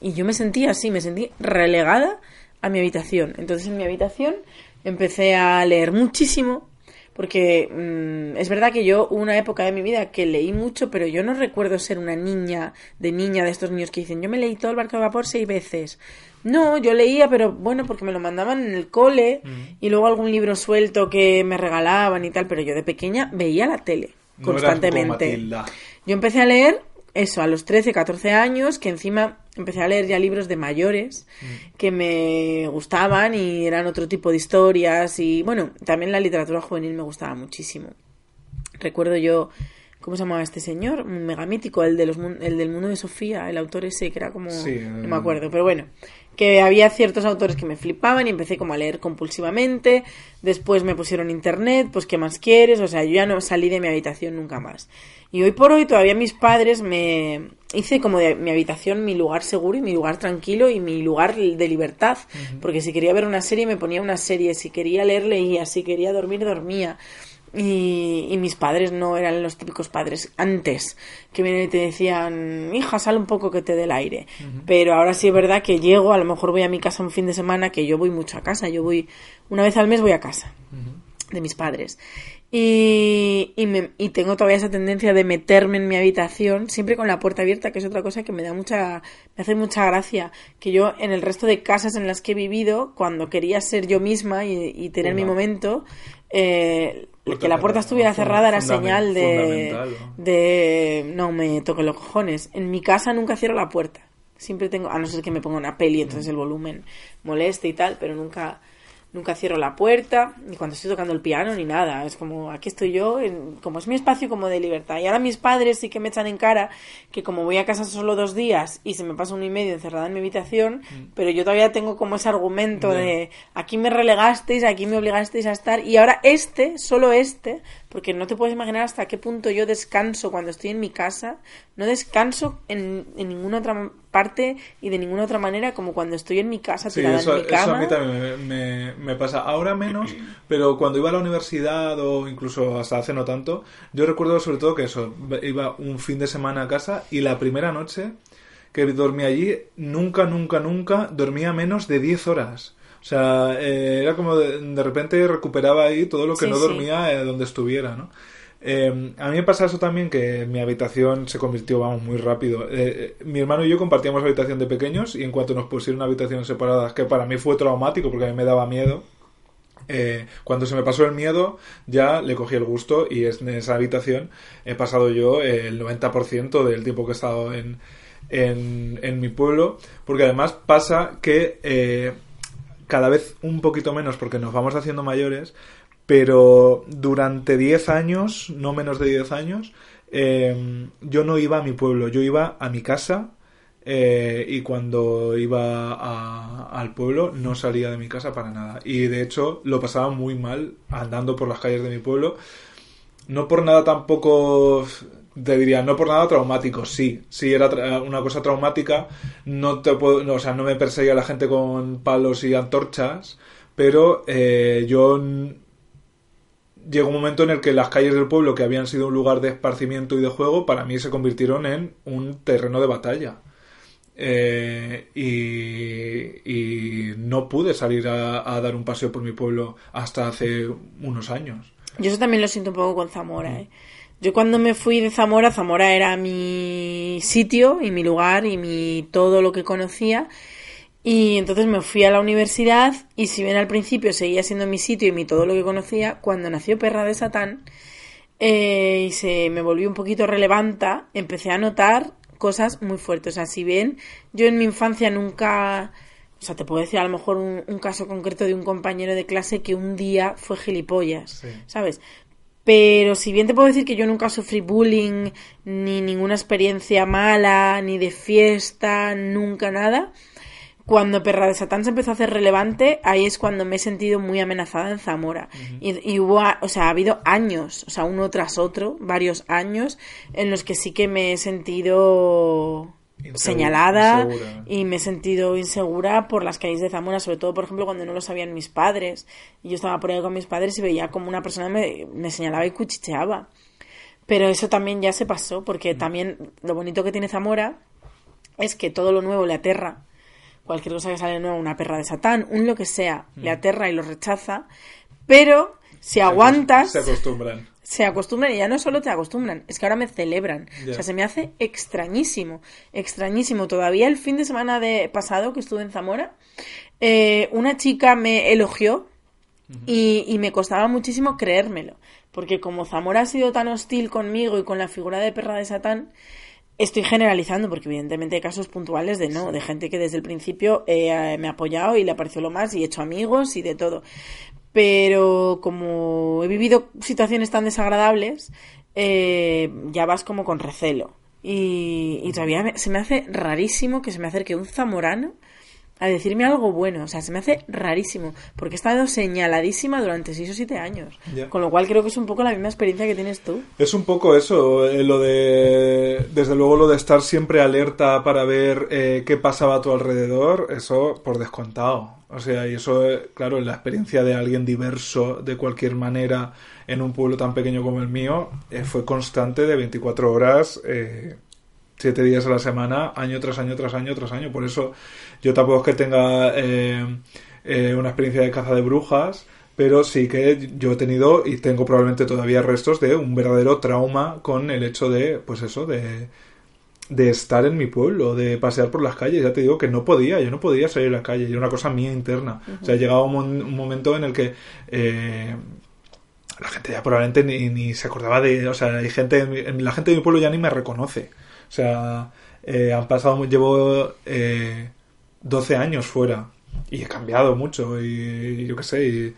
y, y yo me sentí así, me sentí relegada a mi habitación. Entonces en mi habitación empecé a leer muchísimo, porque mm, es verdad que yo una época de mi vida que leí mucho, pero yo no recuerdo ser una niña de niña de estos niños que dicen, yo me leí todo el barco de vapor seis veces. No, yo leía, pero bueno, porque me lo mandaban en el cole y luego algún libro suelto que me regalaban y tal, pero yo de pequeña veía la tele No constantemente. Yo empecé a leer eso a los 13, 14 años, que encima empecé a leer ya libros de mayores que me gustaban y eran otro tipo de historias y bueno, también la literatura juvenil me gustaba muchísimo. Recuerdo yo, ¿cómo se llamaba este señor? Un megamítico, el, de los, el del mundo de Sofía, el autor ese que era como... Sí, no me acuerdo, pero bueno, que había ciertos autores que me flipaban y empecé como a leer compulsivamente, después me pusieron internet, pues ¿qué más quieres? O sea, yo ya no salí de mi habitación nunca más. Y hoy por hoy todavía mis padres me hice como de mi habitación mi lugar seguro y mi lugar tranquilo y mi lugar de libertad, porque si quería ver una serie me ponía una serie, si quería leer leía, si quería dormir dormía. Y, y mis padres no eran los típicos padres antes que vienen y te decían, hija, sal un poco que te dé el aire. Pero ahora sí es verdad que llego, a lo mejor voy a mi casa un fin de semana, que yo voy mucho a casa, yo voy una vez al mes voy a casa de mis padres. Y, y, me- y tengo todavía esa tendencia de meterme en mi habitación, siempre con la puerta abierta, que es otra cosa que me da mucha, me hace mucha gracia. Que yo en el resto de casas en las que he vivido, cuando quería ser yo misma y, y tener mi momento, eh, Puerta que la puerta estuviera cerrada era señal de, ¿no? de no me toque los cojones. En mi casa nunca cierro la puerta. Siempre tengo, a no ser que me ponga una peli, entonces el volumen moleste y tal, pero nunca nunca cierro la puerta, ni cuando estoy tocando el piano, ni nada. Es como, aquí estoy yo, en- como es mi espacio como de libertad. Y ahora mis padres sí que me echan en cara que como voy a casa solo dos días y se me pasa uno y medio encerrada en mi habitación, pero yo todavía tengo como ese argumento de aquí me relegasteis, aquí me obligasteis a estar, y ahora este, solo este, porque no te puedes imaginar hasta qué punto yo descanso cuando estoy en mi casa, no descanso en, en ninguna otra parte y de ninguna otra manera como cuando estoy en mi casa Sí, tirada eso, en mi eso a cama. mí también me, me- me pasa. Ahora menos, pero cuando iba a la universidad o incluso hasta hace no tanto, yo recuerdo sobre todo que eso, iba un fin de semana a casa y la primera noche que dormí allí, nunca, nunca, nunca dormía menos de 10 horas. O sea, eh, era como de, de repente recuperaba ahí todo lo que Sí, no dormía eh, donde estuviera, ¿no? Eh, a mí me pasa eso también que mi habitación se convirtió, vamos, muy rápido. Eh, eh, mi hermano y yo compartíamos habitación de pequeños y en cuanto nos pusieron habitaciones separadas, que para mí fue traumático porque a mí me daba miedo, eh, cuando se me pasó el miedo ya le cogí el gusto y es- en esa habitación he pasado yo el 90% del tiempo que he estado en, en, en mi pueblo, porque además pasa que cada vez un poquito menos porque nos vamos haciendo mayores, pero durante 10 años, no menos de 10 años, eh, yo no iba a mi pueblo, yo iba a mi casa eh, y cuando iba a- al pueblo no salía de mi casa para nada. Y de hecho lo pasaba muy mal andando por las calles de mi pueblo. No por nada tampoco, te diría, no por nada traumático, sí, sí era una cosa traumática, no te puedo, no, o sea, no me perseguía la gente con palos y antorchas, pero eh, yo llegó un momento en el que las calles del pueblo, que habían sido un lugar de esparcimiento y de juego, para mí se convirtieron en un terreno de batalla. Eh, y, y no pude salir a, a dar un paseo por mi pueblo hasta hace unos años. Yo eso también lo siento un poco con Zamora, ¿eh? Yo cuando me fui de Zamora, Zamora era mi sitio y mi lugar y mi todo lo que conocía. Y entonces me fui a la universidad y si bien al principio seguía siendo mi sitio y mi todo lo que conocía, cuando nació Perra de Satán eh, y se me volvió un poquito relevanta, empecé a notar cosas muy fuertes. O sea, si bien yo en mi infancia nunca... O sea, te puedo decir a lo mejor un, un caso concreto de un compañero de clase que un día fue gilipollas, Sí. ¿sabes? Pero si bien te puedo decir que yo nunca sufrí bullying, ni ninguna experiencia mala, ni de fiesta, nunca nada, cuando Perra de Satán se empezó a hacer relevante, ahí es cuando me he sentido muy amenazada en Zamora. y, y hubo, o sea, ha habido años, o sea, uno tras otro, varios años, en los que sí que me he sentido Señalada insegura. y me he sentido insegura por las calles de Zamora, sobre todo, por ejemplo, cuando no lo sabían mis padres. Y yo estaba por ahí con mis padres y veía como una persona me, me señalaba y cuchicheaba. Pero eso también ya se pasó, porque también lo bonito que tiene Zamora es que todo lo nuevo le aterra. Cualquier cosa que sale nuevo, una perra de Satán, un lo que sea, le aterra y lo rechaza. Pero si aguantas, Se acostumbran. Se acostumbran y ya no solo te acostumbran, es que ahora me celebran. O sea, se me hace extrañísimo, extrañísimo. Todavía el fin de semana de pasado que estuve en Zamora, eh, una chica me elogió y, y me costaba muchísimo creérmelo. Porque como Zamora ha sido tan hostil conmigo y con la figura de perra de Satán, estoy generalizando, porque evidentemente hay casos puntuales de no, de gente que desde el principio eh, me ha apoyado y le pareció lo más y he hecho amigos y de todo. Pero como he vivido situaciones tan desagradables, eh, ya vas como con recelo. Y, y todavía me- se me hace rarísimo que se me acerque un zamorano a decirme algo bueno. O sea, se me hace rarísimo. Porque he estado señaladísima durante 6 o 7 años. Con lo cual creo que es un poco la misma experiencia que tienes tú. Es un poco eso, eh, lo de, desde luego lo de estar siempre alerta para ver eh, qué pasaba a tu alrededor, eso por descontado. O sea, y eso, eh, claro, la experiencia de alguien diverso de cualquier manera en un pueblo tan pequeño como el mío, eh, fue constante de 24 horas, eh, 7 días a la semana, año tras año tras año tras año. Por eso yo tampoco es que tenga eh, eh, una experiencia de caza de brujas, pero sí que yo he tenido y tengo probablemente todavía restos de un verdadero trauma con el hecho de, pues eso, de, de estar en mi pueblo, de pasear por las calles. Ya te digo que no podía, yo no podía salir a la calle, era una cosa mía interna. O sea, llegaba un, un momento en el que eh, la gente ya probablemente ni, ni se acordaba de, o sea, hay gente, en mi- en la gente de mi pueblo ya ni me reconoce. O sea, eh, han pasado, llevo eh, 12 años fuera y he cambiado mucho y, yo qué sé, y,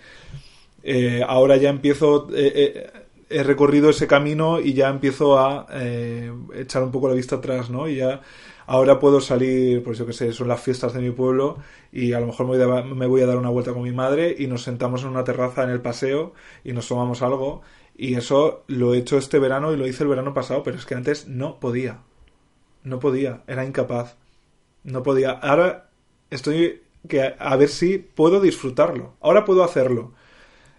eh, ahora ya empiezo, eh, he recorrido ese camino y ya empiezo a eh, echar un poco la vista atrás, ¿no? Y ya ahora puedo salir, pues yo qué sé, son las fiestas de mi pueblo y a lo mejor me voy, a, me voy a dar una vuelta con mi madre y nos sentamos en una terraza en el paseo y nos tomamos algo y eso lo he hecho este verano y lo hice el verano pasado, pero es que antes no podía, no podía, era incapaz, no podía. Ahora estoy que a, a ver si puedo disfrutarlo, ahora puedo hacerlo.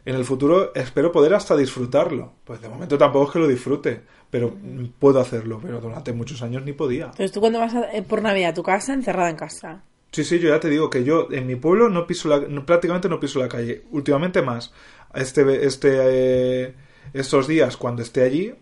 En el futuro espero poder hasta disfrutarlo. Pues de momento tampoco es que lo disfrute, pero puedo hacerlo. Pero durante muchos años ni podía. Entonces tú cuando vas a- eh, por Navidad a tu casa, encerrada en casa. Sí, sí, yo ya te digo que yo en mi pueblo no piso la, no- prácticamente no piso la calle. Últimamente más. Este, este, eh, estos días cuando esté allí,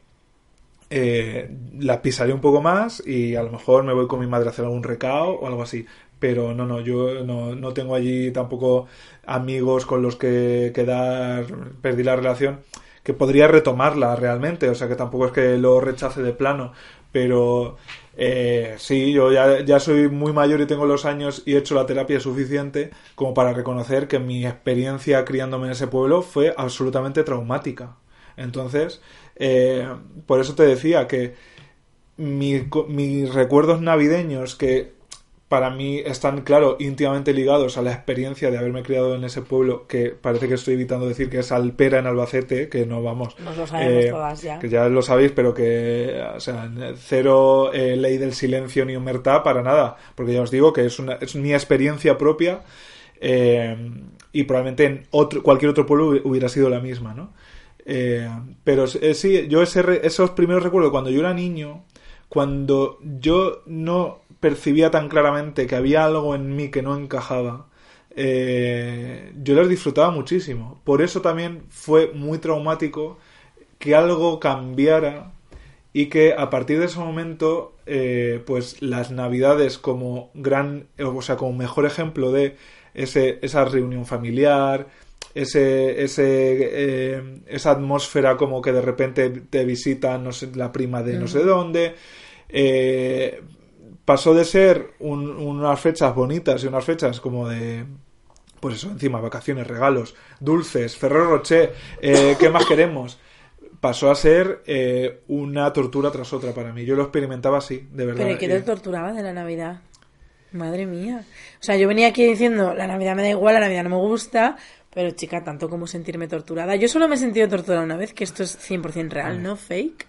eh, la pisaré un poco más y a lo mejor me voy con mi madre a hacer algún recao o algo así. Pero no, no, yo no, no tengo allí tampoco amigos con los que quedar, perdí la relación, que podría retomarla realmente, o sea que tampoco es que lo rechace de plano, pero eh, sí, yo ya, ya soy muy mayor y tengo los años y he hecho la terapia suficiente como para reconocer que mi experiencia criándome en ese pueblo fue absolutamente traumática. Entonces, eh, por eso te decía que mis recuerdos navideños que para mí están, claro, íntimamente ligados a la experiencia de haberme criado en ese pueblo, que parece que estoy evitando decir que es Alpera en Albacete, que no vamos. Nos lo sabemos eh, todas ya. Que ya lo sabéis, pero que, o sea, cero eh, ley del silencio ni humertad para nada, porque ya os digo que es, una, es mi experiencia propia eh, y probablemente en otro, cualquier otro pueblo hubi- hubiera sido la misma, ¿no? Pero sí, yo ese esos primeros recuerdos cuando yo era niño, cuando yo no percibía tan claramente que había algo en mí que no encajaba, eh, yo las disfrutaba muchísimo. Por eso también fue muy traumático que algo cambiara y que a partir de ese momento, eh, pues las navidades como gran, o sea, como mejor ejemplo de ese, esa reunión familiar, ese, ese, eh, esa atmósfera como que de repente te visita no sé, la prima de no sé dónde, eh, pasó de ser un- unas fechas bonitas y unas fechas como de pues eso, encima, vacaciones, regalos, dulces, Ferrero Rocher, eh, ¿qué más queremos? Pasó a ser eh, una tortura tras otra para mí. Yo lo experimentaba así, de verdad. Pero ¿y qué te Eh, torturaba de la Navidad? Madre mía. O sea, yo venía aquí diciendo, la Navidad me da igual, la Navidad no me gusta, pero chica, tanto como sentirme torturada. Yo solo me he sentido torturada una vez, que esto es 100% real, no fake.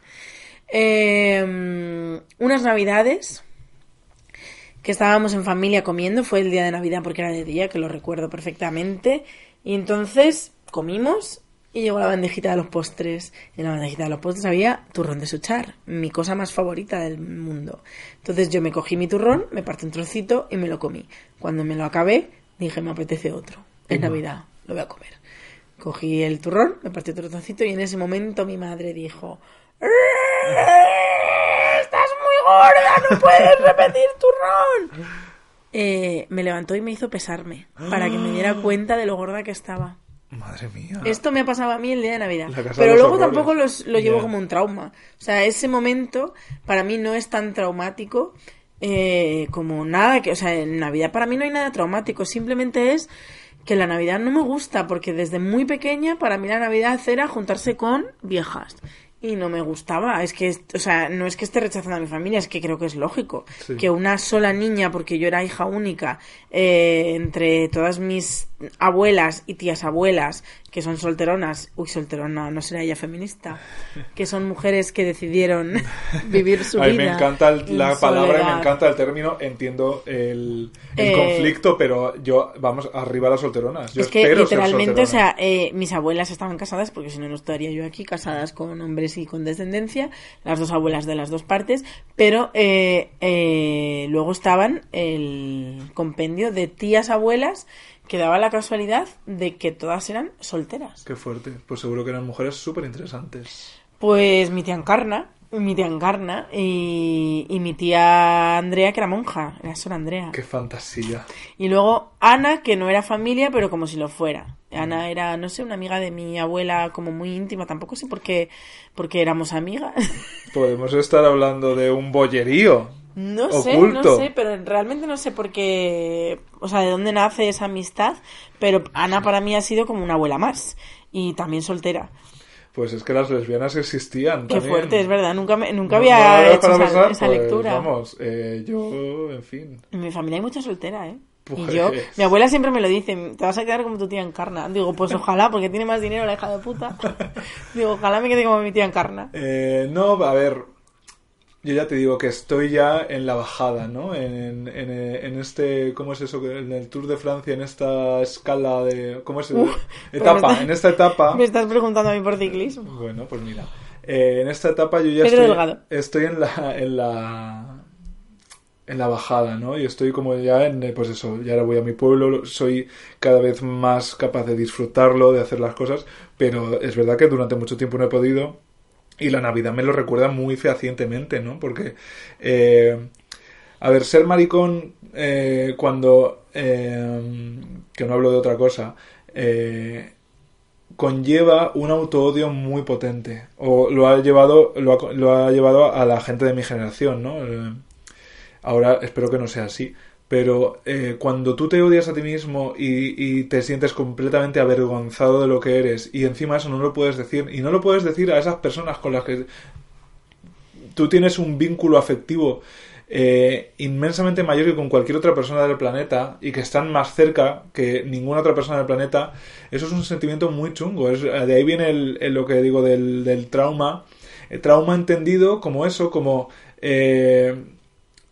Eh, unas Navidades que estábamos en familia comiendo, fue el día de Navidad porque era de día, que lo recuerdo perfectamente, y entonces comimos y llegó la bandejita de los postres. En la bandejita de los postres había turrón de suchar, mi cosa más favorita del mundo. Entonces yo me cogí mi turrón, me partí un trocito y me lo comí. Cuando me lo acabé, dije, me apetece otro. Es Navidad, lo voy a comer. Cogí el turrón, me partí otro trocito y en ese momento mi madre dijo, ¡Estás muy gorda! ¡No puedes repetir turrón! Eh, me levantó y me hizo pesarme para que me diera [GASPS] cuenta de lo gorda que estaba. Madre mía. Esto me ha pasado a mí el día de Navidad. Pero luego horrores. tampoco los- lo llevo Ya. como un trauma. O sea, ese momento para mí no es tan traumático eh, como nada que... O sea, en Navidad para mí no hay nada traumático. Simplemente es que la Navidad no me gusta porque desde muy pequeña para mí la Navidad era juntarse con viejas. Y no me gustaba. Es que, o sea, no es que esté rechazando a mi familia, es que creo que es lógico. Sí. Que una sola niña, porque yo era hija única, eh, entre todas mis abuelas y tías abuelas, que son solteronas, uy, solterona, no será ella feminista, que son mujeres que decidieron [LAUGHS] vivir su A mí vida. me encanta el- la palabra y me encanta el término. Entiendo el, el Eh, conflicto, pero yo, vamos, arriba las solteronas. Yo es que literalmente, o sea, eh, mis abuelas estaban casadas, porque si no, no estaría yo aquí, casadas con hombres y con descendencia, las dos abuelas de las dos partes, pero eh, eh, luego estaban el compendio de tías abuelas que daba la casualidad de que todas eran solteras. Qué fuerte. Pues seguro que eran mujeres súper interesantes. Pues mi tía Encarna, mi tía Encarna y, y mi tía Andrea, que era monja, era Sor Andrea. Qué fantasía. Y luego Ana, que no era familia, pero como si lo fuera. Ana era, no sé, una amiga de mi abuela como muy íntima, tampoco sé por qué, porque éramos amigas. [LAUGHS] Podemos estar hablando de un bollerío. No sé, Oculto. no sé, pero realmente no sé por qué, o sea, de dónde nace esa amistad, pero Ana para mí ha sido como una abuela más y también soltera. Pues es que las lesbianas existían. Qué también. fuerte, es verdad, nunca, me- nunca No- no había lo hecho esa, esa pues, lectura. Vamos, eh, yo, en fin. En mi familia hay mucha soltera, ¿eh? Y Pues- yo, mi abuela siempre me lo dice, te vas a quedar como tu tía Encarna. Digo, pues ojalá, porque tiene más dinero la hija de puta. [LAUGHS] Digo, ojalá me quede como mi tía Encarna. Eh, no, a ver, yo ya te digo que estoy ya en la bajada, ¿no? En, en, en este, ¿cómo es eso? En el Tour de Francia, en esta escala de, ¿cómo es? Pero etapa, está- en esta etapa. [LAUGHS] Me estás preguntando a mí por ciclismo. Bueno, pues mira, eh, en esta etapa yo ya estoy, Delgado. estoy en la, en la, en la bajada, ¿no? Y estoy como ya en, eh, pues eso, ya ahora voy a mi pueblo, soy cada vez más capaz de disfrutarlo, de hacer las cosas, pero es verdad que durante mucho tiempo no he podido y la Navidad me lo recuerda muy fehacientemente, ¿no? Porque, eh, a ver, ser maricón eh, cuando, eh, que no hablo de otra cosa, eh, conlleva un autoodio muy potente o lo ha llevado lo ha, lo ha llevado a la gente de mi generación no Eh, ahora espero que no sea así pero eh, cuando tú te odias a ti mismo y, te sientes completamente avergonzado de lo que eres y encima eso no lo puedes decir y no lo puedes decir a esas personas con las que tú tienes un vínculo afectivo eh, inmensamente mayor que con cualquier otra persona del planeta y que están más cerca que ninguna otra persona del planeta, eso es un sentimiento muy chungo. Es, de ahí viene lo que digo del, del trauma. El trauma entendido como eso, como... eh,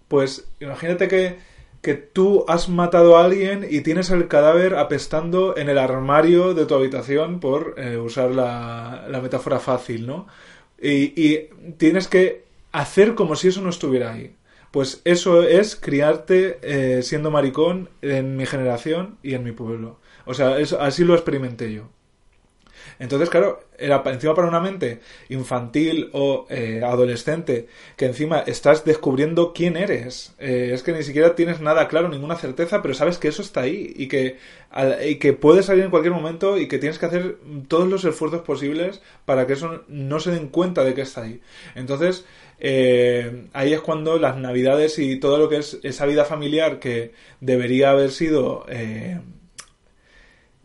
pues imagínate que, que tú has matado a alguien y tienes el cadáver apestando en el armario de tu habitación, por eh, usar la, la metáfora fácil, ¿no? Y, y tienes que hacer como si eso no estuviera ahí. Pues eso es criarte eh, siendo maricón en mi generación y en mi pueblo. O sea, eso, así lo experimenté yo. Entonces, claro, era encima para una mente infantil o eh, adolescente, que encima estás descubriendo quién eres. Eh, es que ni siquiera tienes nada claro, ninguna certeza, pero sabes que eso está ahí y que, y que puede salir en cualquier momento y que tienes que hacer todos los esfuerzos posibles para que eso no se den cuenta de que está ahí. Entonces, eh, ahí es cuando las navidades y todo lo que es esa vida familiar que debería haber sido... eh,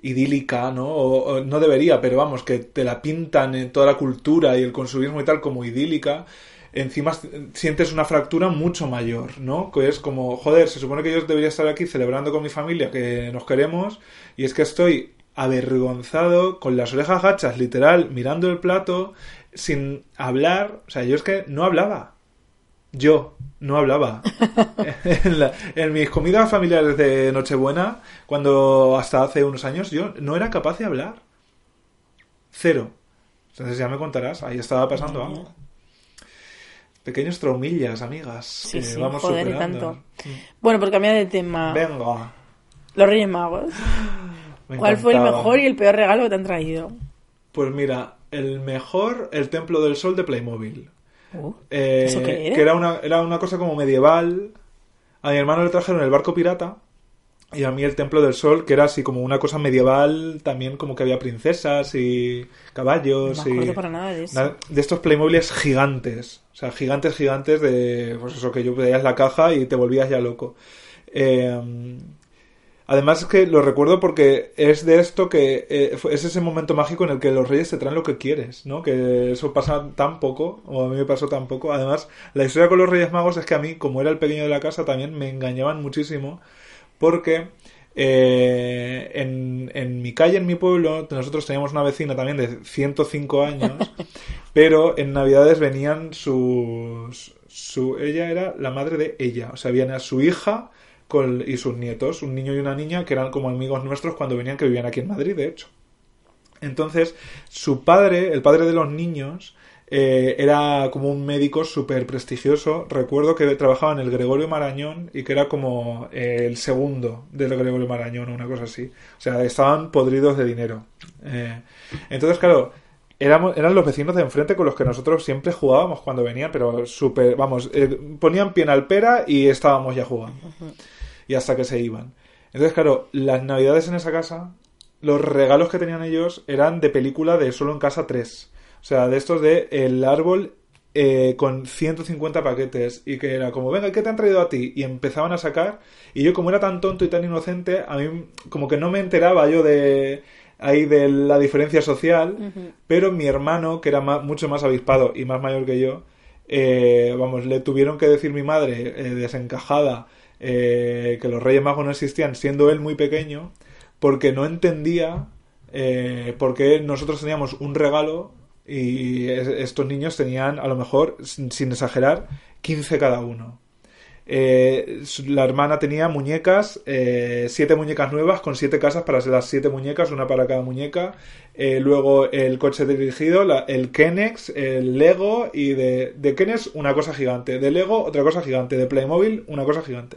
idílica, ¿no? O, o no debería, pero vamos, que te la pintan en toda la cultura y el consumismo y tal como idílica, encima sientes una fractura mucho mayor, ¿no? Que es como, joder, se supone que yo debería estar aquí celebrando con mi familia, que nos queremos, y es que estoy avergonzado, con las orejas gachas, literal, mirando el plato, sin hablar, o sea, yo es que no hablaba. Yo no hablaba. [LAUGHS] en, la- en mis comidas familiares de Nochebuena, cuando hasta hace unos años, yo no era capaz de hablar. Cero. Entonces ya me contarás, ahí estaba pasando Madre algo. Pequeños traumillas, amigas. Sí, que sí, vamos joder, y superando. tanto. Bueno, por cambiar de tema, Venga. los Reyes Magos. [GASPS] me ¿Cuál fue el mejor y el peor regalo que te han traído? Pues mira, el mejor, el Templo del Sol de Playmobil. Uh, Eh, ¿Eso qué era? Que era una, era una cosa como medieval. A mi hermano le trajeron el barco pirata. Y a mí el Templo del Sol, que era así como una cosa medieval, también como que había princesas y caballos. no me y... acuerdo para nada de eso. Na- De estos Playmobiles gigantes. O sea, gigantes, gigantes de... Pues eso, que yo veías la caja y te volvías ya loco. Eh, además es que lo recuerdo porque es de esto que... eh, es ese momento mágico en el que los reyes te traen lo que quieres, ¿no? Que eso pasa tan poco, o a mí me pasó tan poco. Además, la historia con los reyes magos es que a mí, como era el pequeño de la casa, también me engañaban muchísimo. Porque... eh, en, en mi calle, en mi pueblo, nosotros teníamos una vecina también de 105 años, [LAUGHS] pero en Navidades venían sus... Su, ella era la madre de ella, o sea, viene a su hija y sus nietos, un niño y una niña que eran como amigos nuestros cuando venían, que vivían aquí en Madrid, de hecho. Entonces, su padre, el padre de los niños, eh, era como un médico súper prestigioso. Recuerdo que trabajaba en el Gregorio Marañón y que era como eh, el segundo del Gregorio Marañón o una cosa así. O sea, estaban podridos de dinero. Eh, entonces, claro, éramos, eran los vecinos de enfrente con los que nosotros siempre jugábamos cuando venían, pero súper, vamos, ponían pie en alpera y estábamos ya jugando. Y hasta que se iban. Entonces, claro, las navidades en esa casa, los regalos que tenían ellos eran de película de Solo en Casa 3. O sea, de estos de El Árbol eh, con 150 paquetes y que era como, venga, ¿qué te han traído a ti? Y empezaban a sacar y yo como era tan tonto y tan inocente, a mí como que no me enteraba yo de ahí de la diferencia social, pero mi hermano, que era mucho más avispado y más mayor que yo, eh, vamos, le tuvieron que decir mi madre, eh, desencajada, eh, que los Reyes Magos no existían, siendo él muy pequeño, porque no entendía eh, por qué nosotros teníamos un regalo y es- estos niños tenían, a lo mejor, sin, sin exagerar, 15 cada uno. Eh, la hermana tenía muñecas, eh, siete muñecas nuevas con siete casas para las siete muñecas, una para cada muñeca. Eh, luego el coche dirigido, el Kenex, el Lego y de, de Kenex una cosa gigante, de Lego otra cosa gigante, de Playmobil una cosa gigante.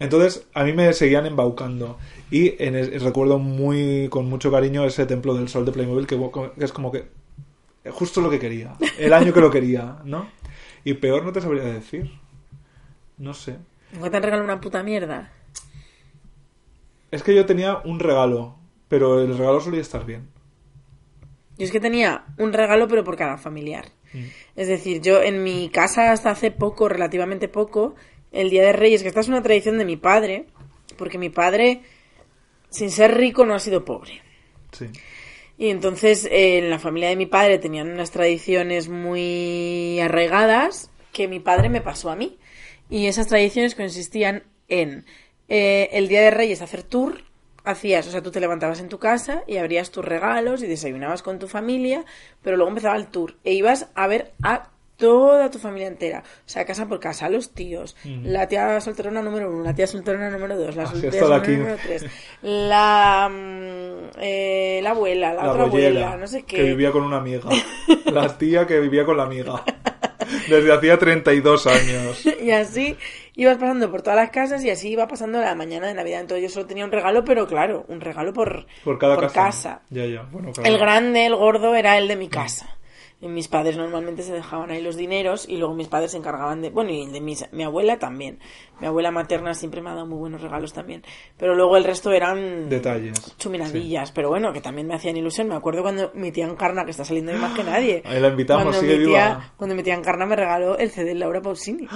Entonces a mí me seguían embaucando y en recuerdo muy con mucho cariño ese Templo del Sol de Playmobil que, que es como que justo lo que quería, el año que lo quería, ¿no? Y peor no te sabría decir. No sé. ¿Nunca te han regalado una puta mierda? Es que yo tenía un regalo, pero el regalo solía estar bien. Yo es que tenía un regalo, pero por cada familiar. Mm. Es decir, yo en mi casa hasta hace poco, relativamente poco, el Día de Reyes, que esta es una tradición de mi padre, porque mi padre, sin ser rico, no ha sido pobre. Sí. Y entonces eh, en la familia de mi padre tenían unas tradiciones muy arraigadas que mi padre me pasó a mí. Y esas tradiciones consistían en eh, el día de Reyes hacer tour. Hacías, o sea, tú te levantabas en tu casa y abrías tus regalos y desayunabas con tu familia, pero luego empezaba el tour e ibas a ver a toda tu familia entera. O sea, casa por casa, los tíos, la tía solterona número uno, la tía solterona número dos, la Así soltera hasta la número tres, la, mm, eh, la abuela, la, La otra bollera, abuela, no sé qué. que vivía con una amiga. [LAUGHS] La tía que vivía con la amiga. Desde hacía 32 años. y así ibas pasando por todas las casas y así iba pasando la mañana de Navidad. Entonces yo solo tenía un regalo, pero claro, un regalo por, Por cada casa. casa. Ya, ya. Bueno, claro. El grande, el gordo, era el de mi casa. Mis padres normalmente se dejaban ahí los dineros y luego mis padres se encargaban de... Bueno, y de mis- mi abuela también. Mi abuela materna siempre me ha dado muy buenos regalos también. Pero luego el resto eran... Detalles. Chuminadillas, pero bueno, que también me hacían ilusión. Me acuerdo cuando mi tía Encarna, que está saliendo ahí más que [GASPS] nadie. Ahí la invitamos, cuando sigue mi tía, viva. Cuando mi tía Encarna me regaló el CD de Laura Pausini.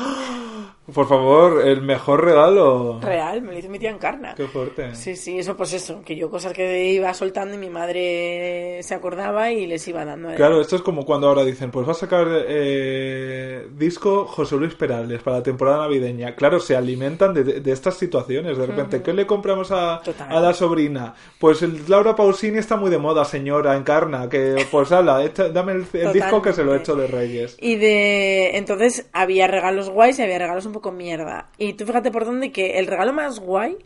Por favor, el mejor regalo. Real, me lo hizo mi tía Encarna. Qué fuerte. Sí, sí, eso pues eso, que yo cosas que iba soltando y mi madre se acordaba y les iba dando. Claro, esto es como cuando ahora dicen, pues va a sacar eh, disco José Luis Perales para la temporada navideña. Claro, se alimentan de, de estas situaciones. De repente, ¿qué le compramos a, a la sobrina? Pues el Laura Pausini está muy de moda, señora, encarna. Que, pues ala, echa- dame el, el disco que se lo he hecho de Reyes. Y de entonces había regalos guays y había regalos un poco mierda. Y tú fíjate por dónde que el regalo más guay,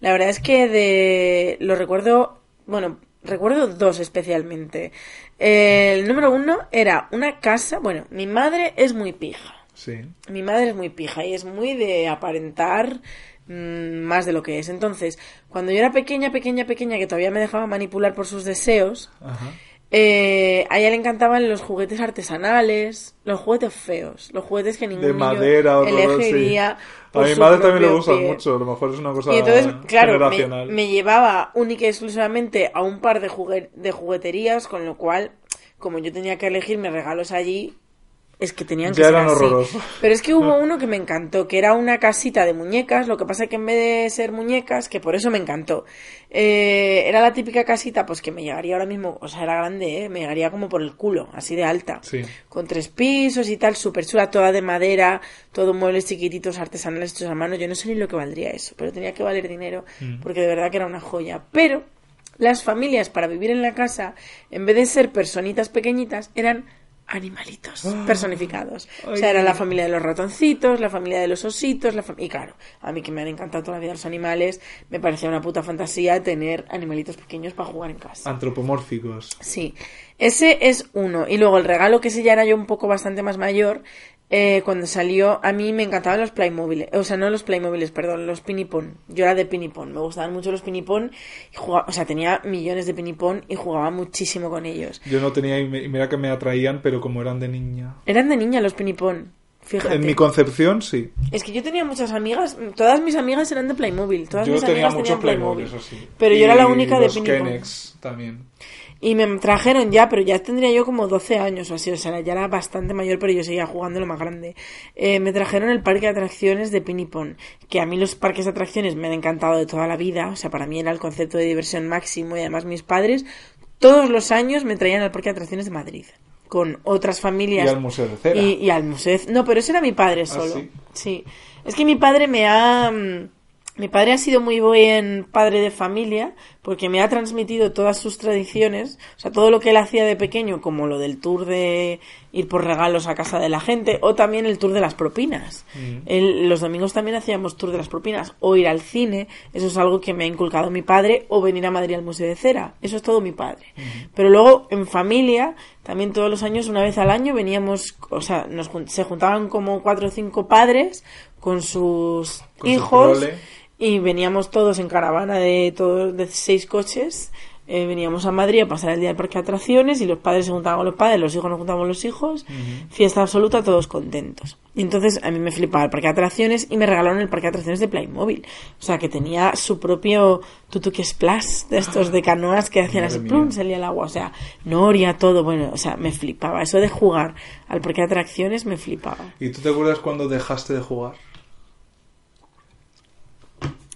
la verdad es que de lo recuerdo, bueno, recuerdo dos especialmente. El número uno era una casa, bueno, mi madre es muy pija. Sí. Mi madre es muy pija y es muy de aparentar mm, más de lo que es. Entonces, cuando yo era pequeña, pequeña, pequeña, que todavía me dejaba manipular por sus deseos, Ajá. Eh, a ella le encantaban los juguetes artesanales, los juguetes feos, los juguetes que ningún De niño madera, sí. elegiría. A mi madre también le gustan mucho. A lo mejor es una cosa Y entonces, claro, me, llevaba única y exclusivamente a un par de, de jugueterías, con lo cual, como yo tenía que elegir mis regalos allí, es que tenían que Ya ser eran así. horrorosos. Pero es que hubo uno que me encantó, que era una casita de muñecas, lo que pasa que en vez de ser muñecas, que por eso me encantó, eh, era la típica casita, pues que me llegaría ahora mismo, o sea, era grande, ¿eh? me llegaría como por el culo, así de alta Sí. con tres pisos y tal, súper chula, toda de madera, todo muebles chiquititos, artesanales hechos a mano. Yo no sé ni lo que valdría eso, pero tenía que valer dinero Mm. porque de verdad que era una joya. Pero las familias para vivir en la casa, en vez de ser personitas pequeñitas, eran animalitos [GASPS] personificados. O sea, era la familia de los ratoncitos, la familia de los ositos, la y claro, a mí que me han encantado toda la vida los animales, me parecía una puta fantasía tener animalitos pequeños para jugar en casa. Antropomórficos. Sí, ese es uno. Y luego el regalo, que ese ya era yo un poco bastante más mayor, eh, cuando salió, a mí me encantaban los Playmobil, o sea, no los Playmobiles, perdón, los Pinipón. Yo era de Pinipón, me gustaban mucho los Pinipón, y jugaba, o sea, tenía millones de Pinipón y jugaba muchísimo con ellos. Yo no tenía, y mira que me atraían, pero como eran de niña. Eran de niña los Pinipón, fíjate. En mi concepción, sí. Es que yo tenía muchas amigas, todas mis amigas eran de Playmobil, todas Yo mis tenía amigas muchos tenían Playmobil, Playmobil. eso sí. Pero yo era la única de los Pinipón. Kennex también. Y me trajeron ya, pero ya tendría yo como 12 años o así, o sea, ya era bastante mayor, pero yo seguía jugando lo más grande. Eh, me trajeron el parque de atracciones de Pinipon, que a mí los parques de atracciones me han encantado de toda la vida, o sea, para mí era el concepto de diversión máximo y además mis padres todos los años me traían al parque de atracciones de Madrid con otras familias. Y al Museo de Cera. Y, y al museo. de- No, pero ese era mi padre solo. sí? sí. Es que mi padre me ha. Mm, Mi padre ha sido muy buen padre de familia porque me ha transmitido todas sus tradiciones, o sea, todo lo que él hacía de pequeño, como lo del tour de ir por regalos a casa de la gente, o también el tour de las propinas. Él- los domingos también hacíamos tour de las propinas, o ir al cine, eso es algo que me ha inculcado mi padre, o venir a Madrid al Museo de Cera, eso es todo mi padre. Pero luego, en familia, también todos los años, una vez al año, veníamos, o sea, nos, se juntaban como cuatro o cinco padres con sus Con hijos. Y veníamos todos en caravana de todos de seis coches eh, veníamos a Madrid a pasar el día del parque de atracciones y los padres se juntaban con los padres los hijos nos juntaban con los hijos fiesta absoluta todos contentos. Y entonces a mí me flipaba el parque de atracciones y me regalaron el parque de atracciones de Playmobil. O sea que tenía su propio tutuki splash de estos de canoas que hacían así plum salía el agua. O sea Noria todo bueno o sea me flipaba. Eso de jugar al parque de atracciones me flipaba. ¿Y tú te acuerdas cuando dejaste de jugar?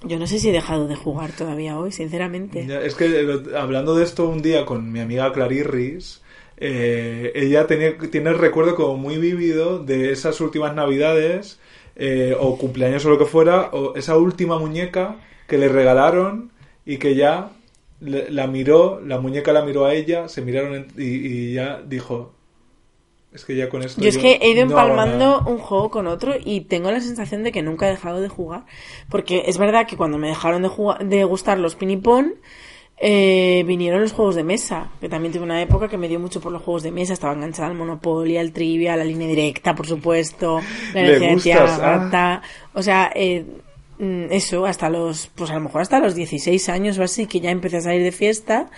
Yo no sé si he dejado de jugar todavía hoy sinceramente. Es que eh, hablando de esto un día con mi amiga Clarirris, eh, ella tenía, tiene el recuerdo como muy vívido de esas últimas navidades eh, o cumpleaños o lo que fuera, o esa última muñeca que le regalaron y que ya la miró, la muñeca la miró a ella, se miraron y, y ya dijo, es que ya con esto... Yo es que he ido empalmando nada". un juego con otro y tengo la sensación de que nunca he dejado de jugar. Porque es verdad que cuando me dejaron de, jugar, de gustar los pinipón, eh, vinieron los juegos de mesa, que también tuve una época que me dio mucho por los juegos de mesa, estaba enganchada al Monopoly, al Trivia, a la línea directa, por supuesto, la energía gustas, ah. o sea, eh, eso, hasta los, pues a lo mejor hasta los 16 años o así, que ya empecé a salir de fiesta,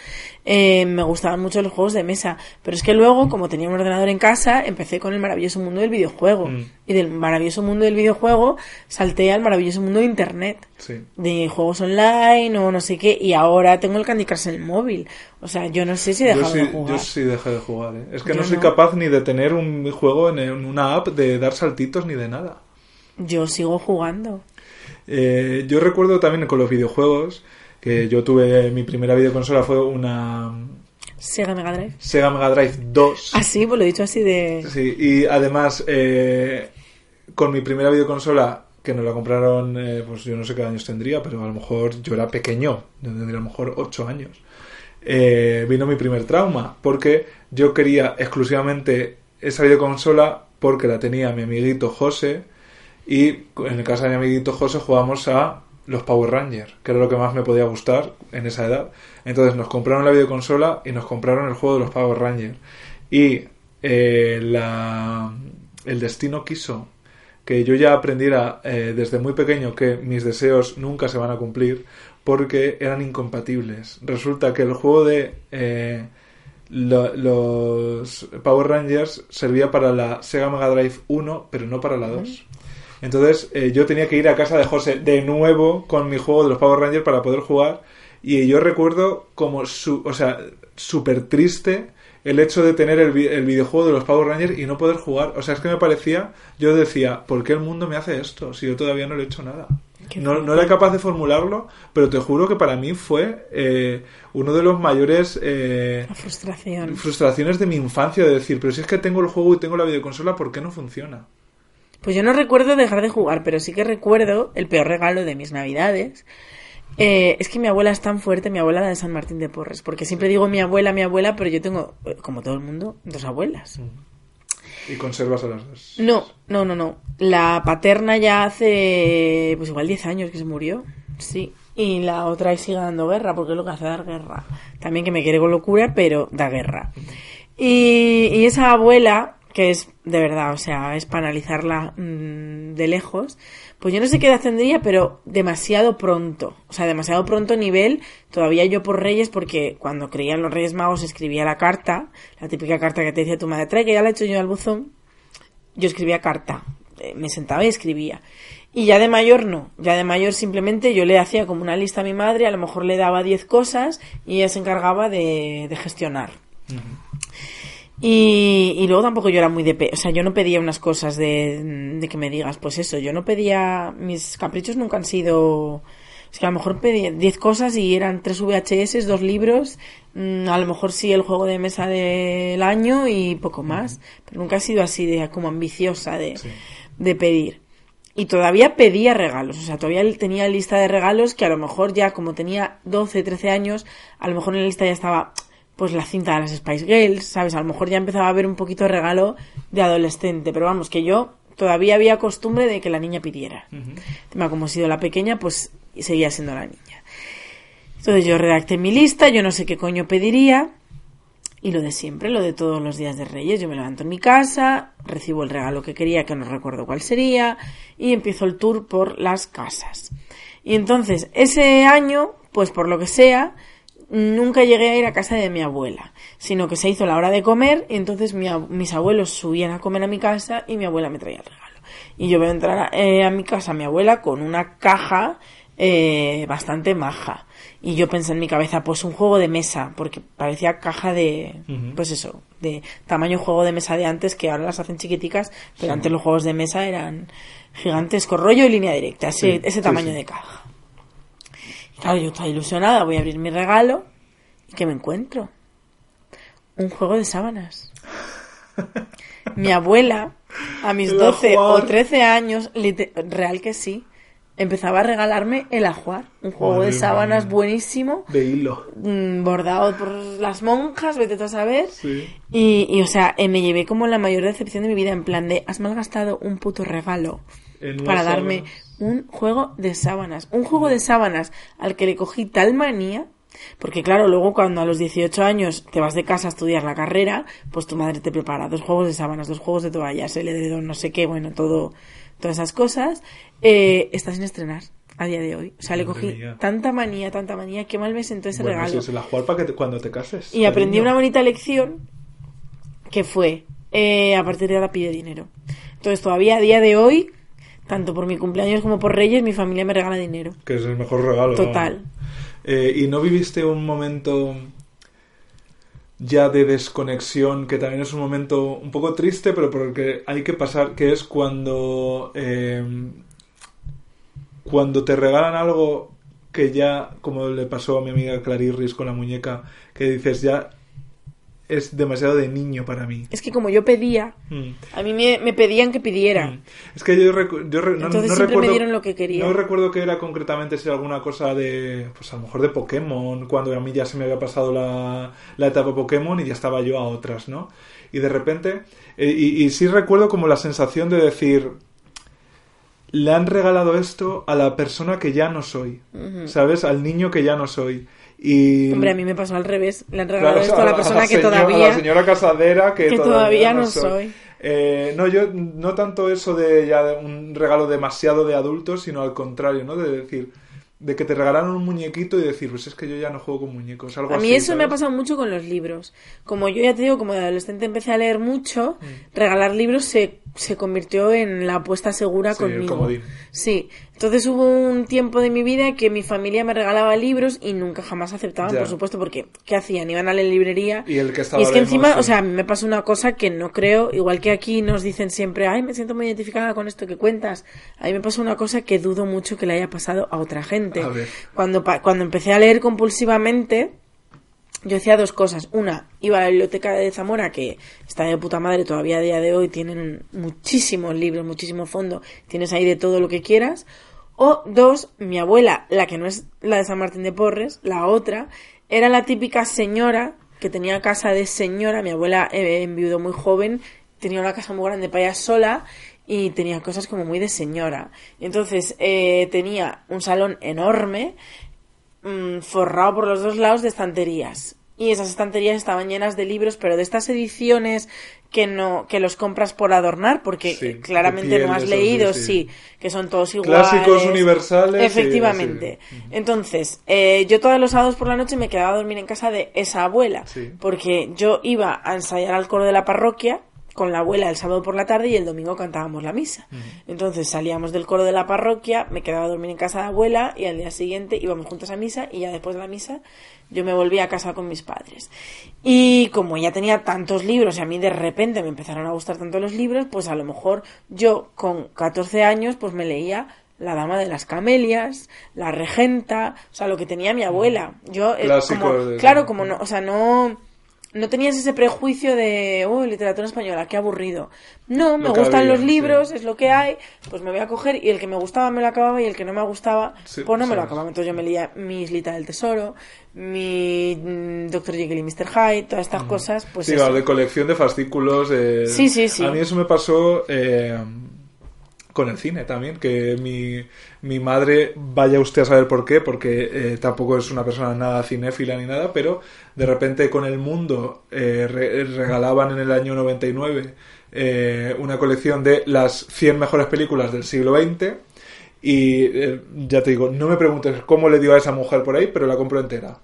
eh, me gustaban mucho los juegos de mesa. Pero es que luego, como tenía un ordenador en casa, empecé con el maravilloso mundo del videojuego. Mm. Y del maravilloso mundo del videojuego salté al maravilloso mundo de Internet. Sí. De juegos online o no sé qué. Y ahora tengo el Candy Crush en el móvil. O sea, yo no sé si he Yo dejado sí, de jugar. yo sí dejé de jugar, ¿eh? Es que Yo no soy no. capaz ni de tener un juego en en una app, de dar saltitos ni de nada. Yo sigo jugando. Eh, yo recuerdo también con los videojuegos que yo tuve mi primera videoconsola fue una Sega Mega Drive. Sega Mega Drive 2. Así, pues lo he dicho así de... Sí, y además eh, con mi primera videoconsola que nos la compraron, eh, pues yo no sé qué años tendría, pero a lo mejor yo era pequeño, yo tendría a lo mejor 8 años. Eh, vino mi primer trauma, porque yo quería exclusivamente esa videoconsola porque la tenía mi amiguito José y en el casa de mi amiguito José jugábamos a los Power Rangers, que era lo que más me podía gustar en esa edad. Entonces nos compraron la videoconsola y nos compraron el juego de los Power Rangers. Y eh, la, el destino quiso que yo ya aprendiera eh, desde muy pequeño que mis deseos nunca se van a cumplir porque eran incompatibles. Resulta que el juego de eh, lo- los Power Rangers servía para la Sega Mega Drive 1, pero no para la 2. Entonces eh, yo tenía que ir a casa de José de nuevo con mi juego de los Power Rangers para poder jugar. Y yo recuerdo como, su, o sea, súper triste el hecho de tener el, el videojuego de los Power Rangers y no poder jugar. O sea, es que me parecía, yo decía, ¿por qué el mundo me hace esto si yo todavía no le he hecho nada? No, no era capaz de formularlo, pero te juro que para mí fue eh, uno de los mayores eh, frustraciones de mi infancia de decir, pero si es que tengo el juego y tengo la videoconsola, ¿por qué no funciona? Pues yo no recuerdo dejar de jugar, pero sí que recuerdo el peor regalo de mis navidades. Eh, es que mi abuela es tan fuerte, mi abuela la de San Martín de Porres, porque siempre digo mi abuela, mi abuela, pero yo tengo, eh, como todo el mundo, dos abuelas. Y conservas a las dos. No, no, no, no. La paterna ya hace, pues igual 10 años que se murió, sí. Y la otra ahí sigue dando guerra, porque es lo que hace dar guerra. También que me quiere con locura, pero da guerra. Y, y esa abuela, que es de verdad, o sea, es para analizarla mm, de lejos, pues yo no sé qué edad tendría, pero demasiado pronto. O sea, demasiado pronto nivel, todavía yo por Reyes, porque cuando creían los Reyes Magos escribía la carta, la típica carta que te decía tu madre, trae que ya la he hecho yo al buzón, yo escribía carta. Eh, Me sentaba y escribía. Y ya de mayor no. Ya de mayor simplemente yo le hacía como una lista a mi madre, a lo mejor le daba 10 cosas y ella se encargaba de, de gestionar. Y, y luego tampoco yo era muy de... pe- O sea, yo no pedía unas cosas de, de que me digas, pues eso, yo no pedía... Mis caprichos nunca han sido... Es que a lo mejor pedí 10 cosas y eran 3 VHS, dos libros, mm, a lo mejor sí el juego de mesa del año y poco más. Pero nunca he sido así de como ambiciosa de, de pedir. Y todavía pedía regalos, o sea, todavía tenía lista de regalos que a lo mejor ya como tenía 12, 13 años, a lo mejor en la lista ya estaba pues la cinta de las Spice Girls, ¿sabes? A lo mejor ya empezaba a haber un poquito de regalo de adolescente, pero vamos, que yo todavía había costumbre de que la niña pidiera. Encima, como he sido la pequeña, pues seguía siendo la niña. Entonces yo redacté mi lista, yo no sé qué coño pediría, y lo de siempre, lo de todos los días de Reyes. Yo me levanto en mi casa, recibo el regalo que quería, que no recuerdo cuál sería, y empiezo el tour por las casas. Y entonces, ese año, pues por lo que sea, nunca llegué a ir a casa de mi abuela, sino que se hizo la hora de comer, y entonces mi mis abuelos subían a comer a mi casa y mi abuela me traía el regalo. Y yo veo entrar a, eh, a mi casa mi abuela con una caja eh, bastante maja. Y yo pensé en mi cabeza, pues un juego de mesa, porque parecía caja de, pues eso, de tamaño juego de mesa de antes, que ahora las hacen chiquiticas, pero antes los juegos de mesa eran gigantes con rollo y línea directa, ese, Sí, ese sí, tamaño sí. de caja. Claro, yo estaba ilusionada, voy a abrir mi regalo, ¿y qué me encuentro? Un juego de sábanas. [LAUGHS] Mi abuela, a mis El 12 o ajuar. 13 años, real que sí, empezaba a regalarme el ajuar, un juego Madre de sábanas mía. buenísimo, De hilo. mm, bordado por las monjas, vete tú a saber. Sí. Y, y, o sea, eh, me llevé como la mayor decepción de mi vida, en plan de, has malgastado un puto regalo para darme sábanas. Un juego de sábanas. Un juego de sábanas al que le cogí tal manía Porque claro, luego cuando a los 18 años te vas de casa a estudiar la carrera, pues tu madre te prepara dos juegos de sábanas, dos juegos de toallas, el edredón, no sé qué, bueno, todo, todas esas cosas, eh, está sin estrenar a día de hoy. O sea, le cogí mía. tanta manía, tanta manía, que mal me sentó ese Bueno, regalo. si se la jugar para que te- cuando te cases. Y aprendí una bonita lección que fue, eh, a partir de ahora pide dinero. Entonces todavía a día de hoy, tanto por mi cumpleaños como por Reyes, mi familia me regala dinero. Que es el mejor regalo. ¿no? Total. Eh, ¿Y no viviste un momento ya de desconexión, que también es un momento un poco triste, pero porque hay que pasar, que es cuando, eh, cuando te regalan algo que ya, como le pasó a mi amiga Clarirris con la muñeca, que dices ya es demasiado de niño para mí. Es que como yo pedía, Mm. a mí me, me pedían que pidiera. Mm. Es que yo, recu- yo re- no, Entonces no siempre me recuerdo, dieron lo que quería. No recuerdo que era concretamente si era alguna cosa de, pues a lo mejor de Pokémon, cuando a mí ya se me había pasado la, la etapa Pokémon y ya estaba yo a otras, ¿no? Y de repente, eh, y, y sí recuerdo como la sensación de decir, le han regalado esto a la persona que ya no soy, ¿sabes? Al niño que ya no soy. Y... Hombre, a mí me pasó al revés. Le han regalado Claro, esto a la persona que señora- todavía... a la señora casadera que, que todavía no soy. Eh, no, yo no tanto eso de ya un regalo demasiado de adultos, sino al contrario, ¿no? De decir, de que te regalaron un muñequito y decir, pues es que yo ya no juego con muñecos. Algo A mí así, eso me ha pasado mucho con los libros. Como yo ya te digo, como de adolescente empecé a leer mucho, Mm. regalar libros se, se convirtió en la apuesta segura Sí, el conmigo. comodín. Sí. Entonces hubo un tiempo de mi vida que mi familia me regalaba libros y nunca jamás aceptaban, por supuesto, porque ¿qué hacían? Iban a la librería. Y el que estaba Y es que encima, o sea, me pasa una cosa que no creo, igual que aquí nos dicen siempre, ay, me siento muy identificada con esto que cuentas. A mí me pasa una cosa que dudo mucho que le haya pasado a otra gente. A ver. Cuando, cuando empecé a leer compulsivamente, yo hacía dos cosas. Una, iba a la biblioteca de Zamora, que está de puta madre todavía a día de hoy, tienen muchísimos libros, muchísimo fondo, tienes ahí de todo lo que quieras. O dos, mi abuela, la que no es la de San Martín de Porres, la otra, era la típica señora que tenía casa de señora. Mi abuela eh, enviudó muy joven, tenía una casa muy grande para ella sola y tenía cosas como muy de señora. Entonces eh, tenía un salón enorme mm, forrado por los dos lados de estanterías. Y esas estanterías estaban llenas de libros, pero de estas ediciones que no que los compras por adornar, porque Sí, eh, claramente no has leído, sí, sí, sí. que son todos iguales. Clásicos universales, Efectivamente. Entonces, eh, yo todos los sábados por la noche me quedaba a dormir en casa de esa abuela, porque yo iba a ensayar al coro de la parroquia con la abuela el sábado por la tarde y el domingo cantábamos la misa. Entonces salíamos del coro de la parroquia, me quedaba a dormir en casa de abuela y al día siguiente íbamos juntos a misa y ya después de la misa yo me volví a casa con mis padres. Y como ya tenía tantos libros y a mí de repente me empezaron a gustar tanto los libros, pues a lo mejor yo con 14 años pues me leía La Dama de las Camelias, La Regenta, o sea, lo que tenía mi abuela. Yo, eh, Clásicos como, de- claro, como no, o sea, no, no tenías ese prejuicio de, uy, literatura española, qué aburrido. No, me Lo gustan había, los sí. libros, es lo que hay, pues me voy a coger y el que me gustaba me lo acababa y el que no me gustaba, Sí, pues no me lo acababa. Entonces yo me leía mi Islita del Tesoro, mi mm, Dr. Jekyll y Mr. Hyde, todas estas cosas, pues sí, claro, de colección de fascículos. eh, Sí, sí, sí. A mí eso me pasó eh, con el cine también, que mi, mi madre, vaya usted a saber por qué, porque eh, tampoco es una persona nada cinéfila ni nada, pero de repente con El Mundo eh, re- regalaban en el año 99 eh, una colección de las 100 mejores películas del siglo XX. Y eh, ya te digo, no me preguntes cómo le dio a esa mujer por ahí, pero la compro entera.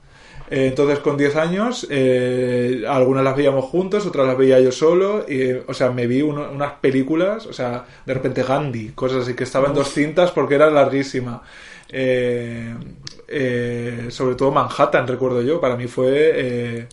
Eh, entonces, con 10 años, eh, algunas las veíamos juntos, otras las veía yo solo. Y, eh, o sea, me vi uno- unas películas, o sea, de repente Gandhi, cosas así, que estaba en dos cintas porque era larguísima. Eh, eh, sobre todo Manhattan, recuerdo yo. Para mí fue.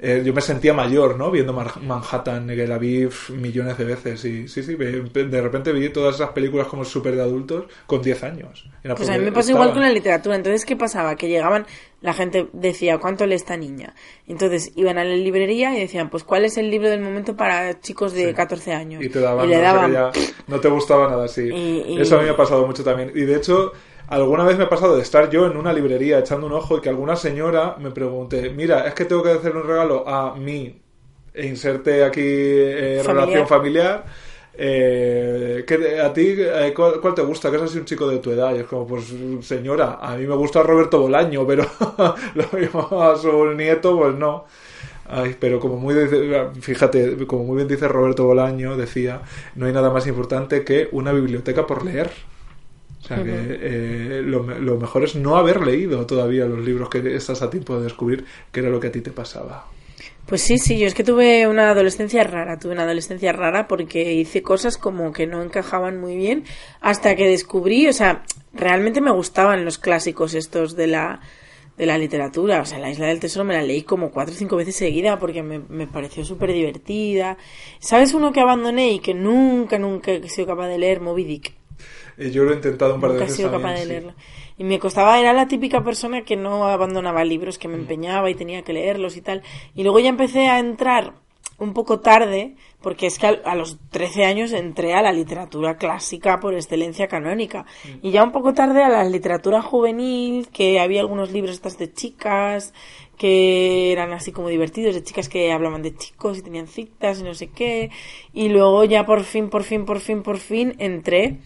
Eh, yo me sentía mayor, ¿no? Viendo Manhattan, que la vi millones de veces. Y sí, sí, de repente vi todas esas películas como súper de adultos con 10 años. Era Pues a mí me pasó igual con la literatura. Entonces, ¿qué pasaba? Que llegaban, la gente decía, ¿cuánto lee esta niña? Entonces iban a la librería y decían, pues, ¿cuál es el libro del momento para chicos de Sí. 14 años? Y te daban, le no, o sea, daban. ya no te gustaba nada así. Y- y- Eso a mí me ha pasado mucho también. Y de hecho, alguna vez me ha pasado de estar yo en una librería echando un ojo y que alguna señora me pregunte, mira, es que tengo que hacer un regalo a mí e inserte aquí eh, Familiar. relación familiar. Eh, ¿qué- ¿A ti eh, cuál, cuál te gusta? Que es así un chico de tu edad. Y es como, pues señora, a mí me gusta Roberto Bolaño, pero [LAUGHS] lo mismo a su nieto, pues no. Ay, pero como muy fíjate, como muy bien dice Roberto Bolaño, decía, no hay nada más importante que una biblioteca por leer. O sea que eh, lo, lo mejor es no haber leído todavía los libros que estás a tiempo de descubrir que era lo que a ti te pasaba. Pues sí, sí, yo es que tuve una adolescencia rara, tuve una adolescencia rara porque hice cosas como que no encajaban muy bien hasta que descubrí, o sea, realmente me gustaban los clásicos estos de la de la literatura, o sea, La Isla del Tesoro me la leí como cuatro o cinco veces seguida porque me, me pareció súper divertida. ¿Sabes uno que abandoné y que nunca, nunca he sido capaz de leer? Moby Dick. Eh, yo lo he intentado un par de he veces. sido también, capaz de sí. leerlo. Y me costaba, era la típica persona que no abandonaba libros, que me empeñaba y tenía que leerlos y tal. Y luego ya empecé a entrar un poco tarde, porque es que a, a los 13 años entré a la literatura clásica por excelencia canónica. Y ya un poco tarde a la literatura juvenil, que había algunos libros estas de chicas, que eran así como divertidos, de chicas que hablaban de chicos y tenían citas y no sé qué. Y luego ya por fin, por fin, por fin, por fin entré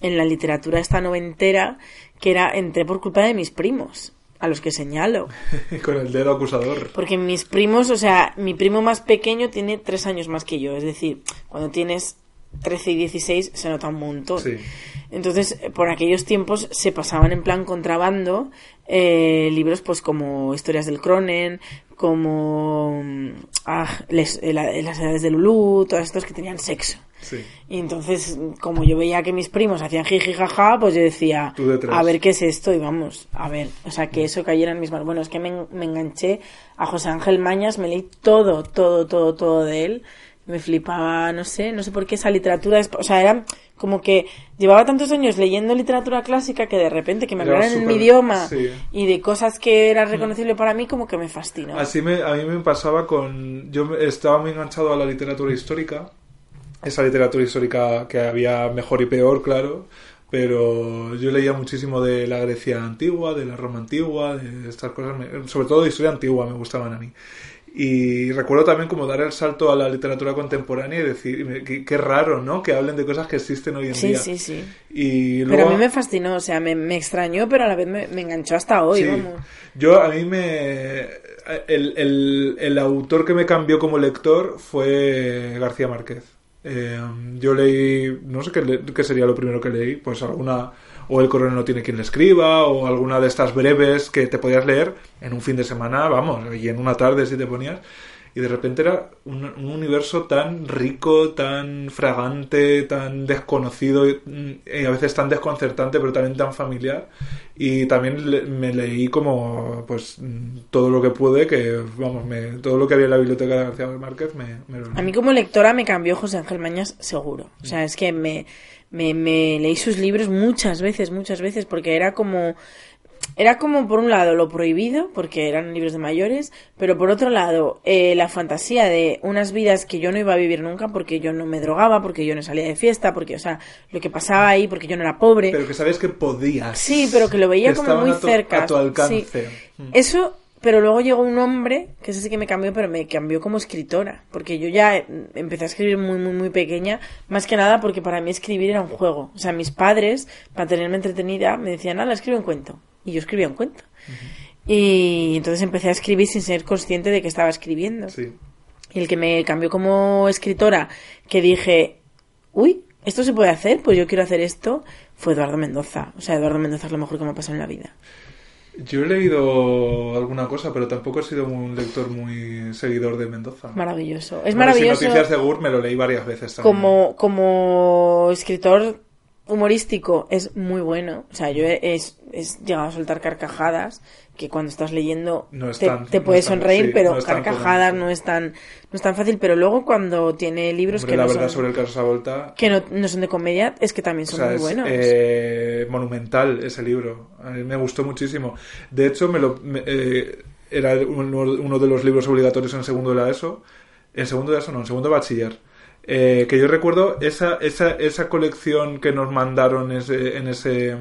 en la literatura esta noventera, que era, entré por culpa de mis primos, a los que señalo. [LAUGHS] Con el dedo acusador. Porque mis primos, o sea, mi primo más pequeño tiene tres años más que yo. Es decir, cuando tienes 13 y 16 se nota un montón. Sí. Entonces, por aquellos tiempos se pasaban en plan contrabando eh, libros pues como Historias del Cronen, como ah, les- eh, la- Las Edades de Lulú, todos estos que tenían sexo. Sí. Y entonces, como yo veía que mis primos hacían jiji jaja, pues yo decía, a ver qué es esto y vamos, a ver, o sea, que eso cayera en mis manos. Bueno, es que me, me enganché a José Ángel Mañas, me leí todo, todo, todo, todo de él. Me flipaba, no sé, no sé por qué esa literatura, es- o sea, era como que llevaba tantos años leyendo literatura clásica que de repente que me Era hablaran en mi idioma sí. y de cosas que era reconocible para mí, como que me fascinó. Así me, a mí me pasaba con... Yo estaba muy enganchado a la literatura histórica. Esa literatura histórica que había mejor y peor, claro. Pero yo leía muchísimo de la Grecia antigua, de la Roma antigua, de estas cosas. sobre todo de historia antigua me gustaban a mí. Y recuerdo también como dar el salto a la literatura contemporánea y decir, qué, raro, ¿no? Que hablen de cosas que existen hoy en Sí, día. sí, sí. Pero luego, a mí me fascinó, o sea, me, me extrañó, pero a la vez me, me enganchó hasta hoy, Sí. vamos. Yo, a mí me. El, el- el autor que me cambió como lector fue García Márquez. Eh, yo leí. No sé qué, qué sería lo primero que leí. Pues alguna. O El coronel no tiene quien le escriba, o alguna de estas breves que te podías leer en un fin de semana, vamos, y en una tarde si te ponías. Y de repente era un, un universo tan rico, tan fragante, tan desconocido, y, y a veces tan desconcertante, pero también tan familiar. Y también le- me leí como, pues, todo lo que pude, que, vamos, me, todo lo que había en la biblioteca de García Márquez me, me lo leí. A mí como lectora me cambió José Ángel Mañas seguro. O sea, es que me, me, me leí sus libros muchas veces, muchas veces, porque era como... Era como, por un lado, lo prohibido, porque eran libros de mayores, pero por otro lado, eh, la fantasía de unas vidas que yo no iba a vivir nunca porque yo no me drogaba, porque yo no salía de fiesta, porque, o sea, lo que pasaba ahí, porque yo no era pobre. Pero que sabes que podías. Sí, pero que lo veía Que como muy cerca. A tu alcance. Sí. Eso, pero luego llegó un hombre, que ese sí que me cambió, pero me cambió como escritora. Porque yo ya eh, empecé a escribir muy, muy, muy pequeña. Más que nada porque para mí escribir era un juego. O sea, mis padres, para tenerme entretenida, me decían, nada, escribe un cuento. Y yo escribía un cuento. Y entonces empecé a escribir sin ser consciente de que estaba escribiendo. Sí. Y el que me cambió como escritora, que dije, uy, esto se puede hacer, pues yo quiero hacer esto, fue Eduardo Mendoza. O sea, Eduardo Mendoza es lo mejor que me ha pasado en la vida. Yo he leído alguna cosa, pero tampoco he sido un lector muy seguidor de Mendoza. Maravilloso. Es Bueno, maravilloso. Si Noticias de Gur me lo leí varias veces también. como, como escritor humorístico es muy bueno. O sea, yo he, he llegado a soltar carcajadas que cuando estás leyendo No es te, tan- te no puedes es tan- sonreír, sí, pero no es carcajadas no es tan no es tan fácil. Pero luego cuando tiene libros Hombre, que la no verdad son, sobre el caso Savolta que no, son de comedia es que también O son sea, muy es buenos. eh, monumental ese libro. A mí me gustó muchísimo. De hecho, me lo, me- eh, era uno, uno de los libros obligatorios en segundo de la ESO. En segundo de ESO, no, en segundo de bachiller. Eh, que yo recuerdo esa, esa, esa colección que nos mandaron ese- en ese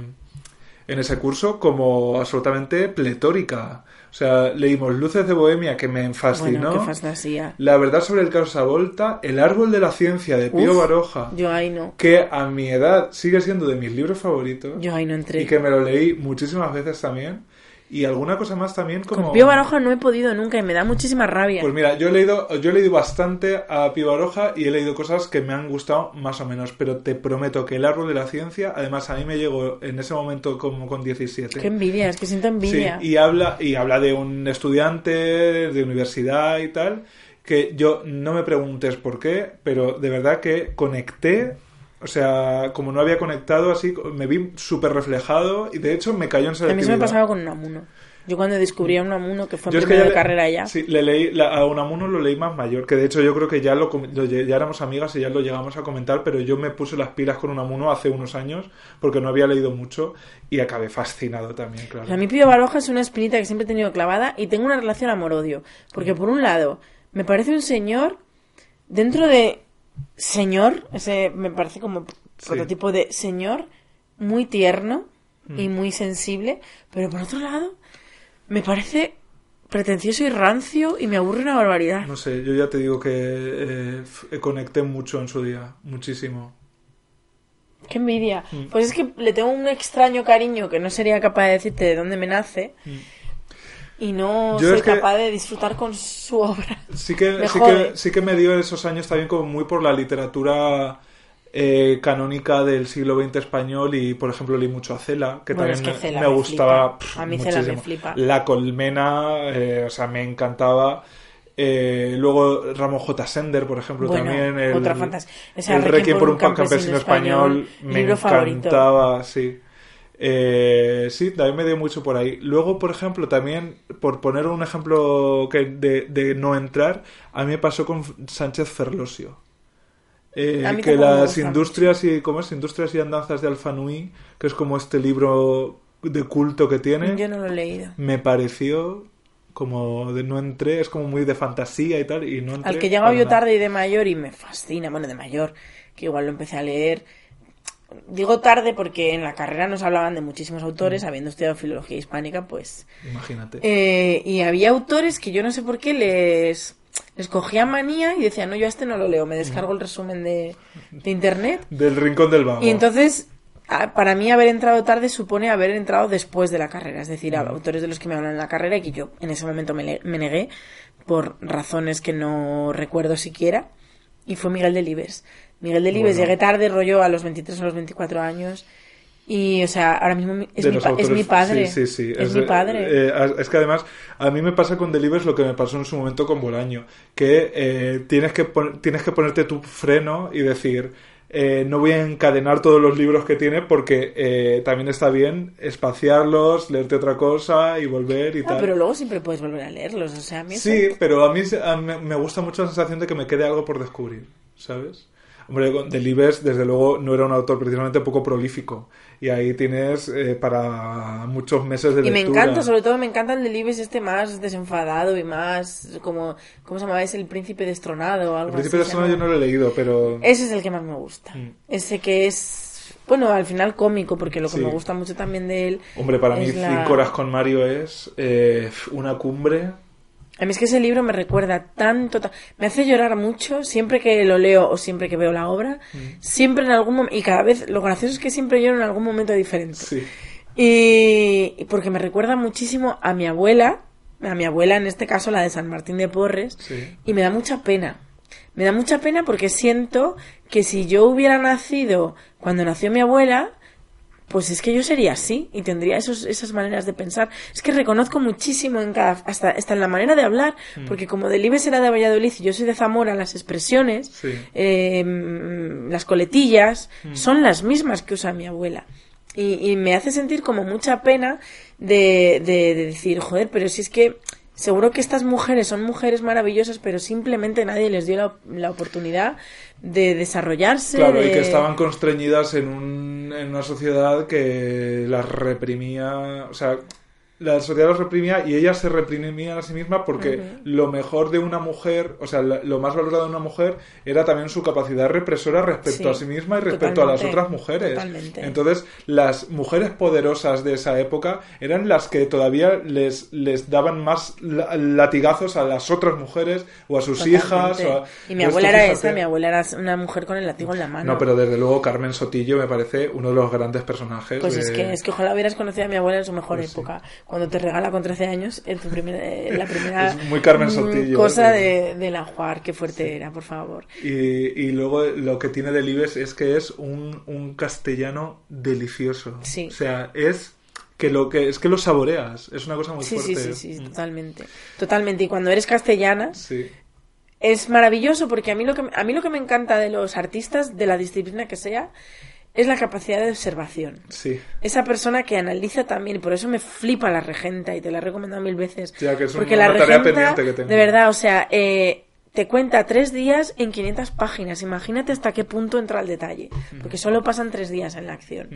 en ese curso como absolutamente pletórica. O sea, leímos Luces de Bohemia, que me fascinó. Bueno, qué fantasía. La verdad sobre el caso Volta, El árbol de la ciencia de Pío Uf, Baroja, Yo ahí no. que a mi edad sigue siendo de mis libros favoritos Yo ahí no entré. y que me lo leí muchísimas veces también. Y alguna cosa más también como... Con Pío Baroja no he podido nunca y me da muchísima rabia. Pues mira, yo he leído, yo he leído bastante a Pío Baroja y he leído cosas que me han gustado más o menos, pero te prometo que el árbol de la ciencia, además a mí me llegó en ese momento como con 17. Qué envidia, es que siento envidia. Sí, y habla, y habla de un estudiante de universidad y tal, que yo no me preguntes por qué, pero de verdad que conecté, o sea, como no había conectado así, me vi súper reflejado y de hecho me cayó en A mí se me selectividad. pasaba con Unamuno. Yo cuando descubrí a Unamuno, que fue Yo en es que primero ya de le- carrera ya, Sí, le leí, la- a Unamuno lo leí más mayor, que de hecho yo creo que ya lo, lo ya éramos amigas y ya lo llegamos a comentar, pero yo me puse las pilas con Unamuno hace unos años porque no había leído mucho y acabé fascinado también, claro. A mí Pío Baroja es una espinita que siempre he tenido clavada y tengo una relación amor-odio. Porque por un lado, me parece un señor, dentro de señor, ese me parece como Sí. prototipo de señor, muy tierno y muy sensible, pero por otro lado, me parece pretencioso y rancio y me aburre una barbaridad. No sé, yo ya te digo que eh, conecté mucho en su día, muchísimo. Qué envidia. Pues es que le tengo un extraño cariño que no sería capaz de decirte de dónde me nace. Y no Yo soy que- capaz de disfrutar con su obra. Sí que, sí, que, sí que me dio esos años también como muy por la literatura eh, canónica del siglo XX español y, por ejemplo, leí mucho a Cela, que Bueno, también es que me, Cela me me gustaba pff, A mí Cela me muchísimo. flipa. La Colmena, eh, o sea, me encantaba. Eh, luego Ramón J. Sender, por ejemplo, Bueno, también. El, otra fantas- o sea, el Requiem por un campesino, español, me favorito. encantaba, sí. Eh, sí, también me dio mucho por ahí. Luego, por ejemplo, también, por poner un ejemplo que de, de no entrar, a mí me pasó con Sánchez Ferlosio. Eh, que las industrias y ¿cómo es? industrias y andanzas de Alfanui, que es como este libro de culto que tiene, Yo no lo he leído. me pareció como de no entré, es como muy de fantasía y tal, y no entré Al que para yo nada. tarde y de mayor y me fascina, bueno, de mayor, que igual lo empecé a leer. Digo tarde porque en la carrera nos hablaban de muchísimos autores, Mm. habiendo estudiado filología hispánica, pues Imagínate. Eh, y había autores que yo no sé por qué les, les cogía manía y decían, no, yo a este no lo leo, me descargo el resumen de, de internet. Del rincón del vago. Y entonces, para mí haber entrado tarde supone haber entrado después de la carrera, es decir, a autores de los que me hablan en la carrera y que yo en ese momento me, me negué por razones que no recuerdo siquiera. Y fue Miguel Delibes. Miguel Delibes, Bueno. llegué tarde, rollo a los 23 o los 24 años. Y, o sea, ahora mismo mi- es, mi, es padre. Sí, sí, sí. Es, mi padre. eh, es que además, a mí me pasa con Delibes lo que me pasó en su momento con Bolaño, que eh, tienes, que tienes que ponerte tu freno y decir, eh, no voy a encadenar todos los libros que tiene porque eh, también está bien espaciarlos, leerte otra cosa y volver y Ah, tal. pero luego siempre puedes volver a leerlos. O sea, a mí eso- Sí, pero a mí, a mí me gusta mucho la sensación de que me quede algo por descubrir, ¿sabes? Hombre, Delibes, desde luego, no era un autor precisamente poco prolífico. Y ahí tienes eh, para muchos meses de Y me lectura. encanta, sobre todo me encanta el Delibes este más desenfadado y más como, ¿cómo se llamaba? Es el príncipe destronado o algo El Príncipe así. se Astronauta yo no lo he leído, pero... Ese es el que más me gusta. Mm. Ese que es, bueno, al final cómico, porque lo que Sí. me gusta mucho también de él. Hombre, para mí la- Cinco horas con Mario es eh, una cumbre. A mí es que ese libro me recuerda tanto, ta- me hace llorar mucho siempre que lo leo o siempre que veo la obra. Mm. Siempre en algún momento, y cada vez, lo gracioso es que siempre lloro en algún momento diferente. Sí. Y, y porque me recuerda muchísimo a mi abuela, a mi abuela en este caso, la de San Martín de Porres, Sí. y me da mucha pena. Me da mucha pena porque siento que si yo hubiera nacido cuando nació mi abuela, pues es que yo sería así y tendría esos, esas maneras de pensar. Es que reconozco muchísimo en cada, hasta, hasta en la manera de hablar, Mm. porque como Delibes era de Valladolid y yo soy de Zamora, las expresiones, Sí. eh, las coletillas, Mm. son las mismas que usa mi abuela. Y, y me hace sentir como mucha pena de, de, de decir, joder, pero si es que seguro que estas mujeres son mujeres maravillosas, pero simplemente nadie les dio la, la oportunidad de desarrollarse. Claro, y que estaban constreñidas en, un, en una sociedad que las reprimía. O sea, la sociedad los reprimía y ellas se reprimían a sí mismas porque lo mejor de una mujer, o sea, lo más valorado de una mujer era también su capacidad represora respecto Sí, a sí misma y respecto a las otras mujeres. totalmente. Entonces, las mujeres poderosas de esa época eran las que todavía les, les daban más la- latigazos a las otras mujeres o a sus hijas. o a- Y mi abuela era esa, mi abuela era una mujer con el látigo en la mano. No, pero desde luego Carmen Sotillo me parece uno de los grandes personajes. Pues de- es que, es que ojalá hubieras conocido a mi abuela en su mejor Pues sí. Cuando te regala con 13 años en tu primera, eh, la primera [LAUGHS] Es muy Carmen mm, Sotillo, cosa ¿eh? de, de la Juar. Qué fuerte era, por favor. Y, y luego lo que tiene Delibes es que es un, un castellano delicioso. Sí. O sea, es que lo que es que lo saboreas. Es una cosa muy Sí, sí, sí, sí, Mm. totalmente. Totalmente. Y cuando eres castellana, Sí. es maravilloso porque a mí lo que a mí lo que me encanta de los artistas de la disciplina que sea es la capacidad de observación. Sí. Esa persona que analiza también, por eso me flipa la regenta y te la he recomendado mil veces. Ya, que es porque una la tarea regenta, pendiente que tengo. de verdad, o sea, eh, te cuenta tres días en 500 páginas. Imagínate hasta qué punto entra el detalle, porque solo pasan tres días en la acción.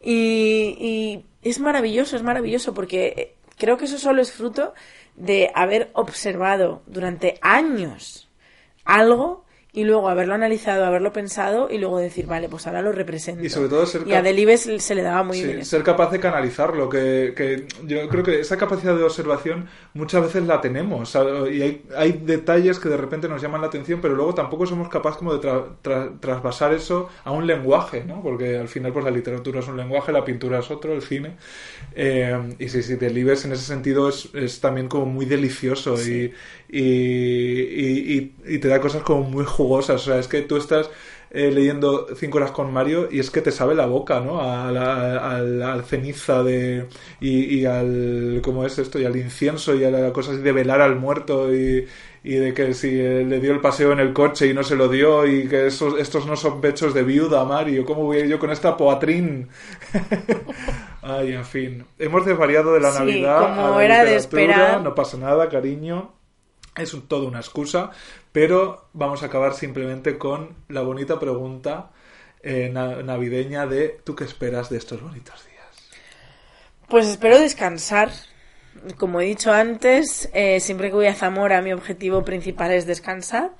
y, y es maravilloso, es maravilloso, porque eh, creo que eso solo es fruto de haber observado durante años algo y luego haberlo analizado, haberlo pensado y luego decir, vale, pues ahora lo represento. Y sobre todo ser Y a Delibes se le daba muy Sí, bien ser capaz de canalizarlo, que, que yo creo que esa capacidad de observación muchas veces la tenemos y hay, hay detalles que de repente nos llaman la atención, pero luego tampoco somos capaces como de tra- tra- trasvasar eso a un lenguaje, ¿no? Porque al final pues la literatura es un lenguaje, la pintura es otro, el cine. Eh, y sí, sí, Delibes en ese sentido es, es también como muy delicioso y, y- y- y te da cosas como muy jugosas. O sea, es que tú estás eh, leyendo cinco horas con Mario y es que te sabe la boca, ¿no? A la- al, al ceniza de y, y al ¿cómo es esto? y al incienso y a la cosa así de velar al muerto y, y de que si eh, le dio el paseo en el coche y no se lo dio y que esos, estos no son pechos de viuda, Mario, ¿cómo voy a ir yo con esta poatrín? [LAUGHS] Ay, en fin. Hemos desvariado de la Sí, Navidad como a la era de literatura, esperar. no pasa nada, cariño. Es todo una excusa, pero vamos a acabar simplemente con la bonita pregunta eh, na- navideña de ¿tú qué esperas de estos bonitos días? Pues espero descansar. Como he dicho antes, eh, siempre que voy a Zamora mi objetivo principal es descansar.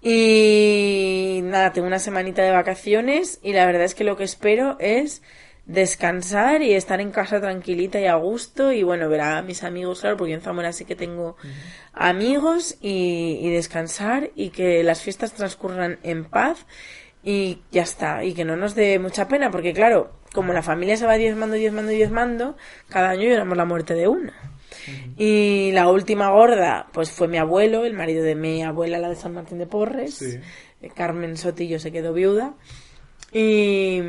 Y nada, tengo una semanita de vacaciones y la verdad es que lo que espero es descansar y estar en casa tranquilita y a gusto y bueno, ver a mis amigos, claro, porque en Zamora sí que tengo amigos y, y descansar y que las fiestas transcurran en paz y ya está, y que no nos dé mucha pena, porque claro, como la familia se va diezmando, diezmando, diezmando, cada año lloramos la muerte de una. Y la última gorda, pues fue mi abuelo, el marido de mi abuela, la de San Martín de Porres. Sí. Eh, Carmen Sotillo se quedó viuda. Y,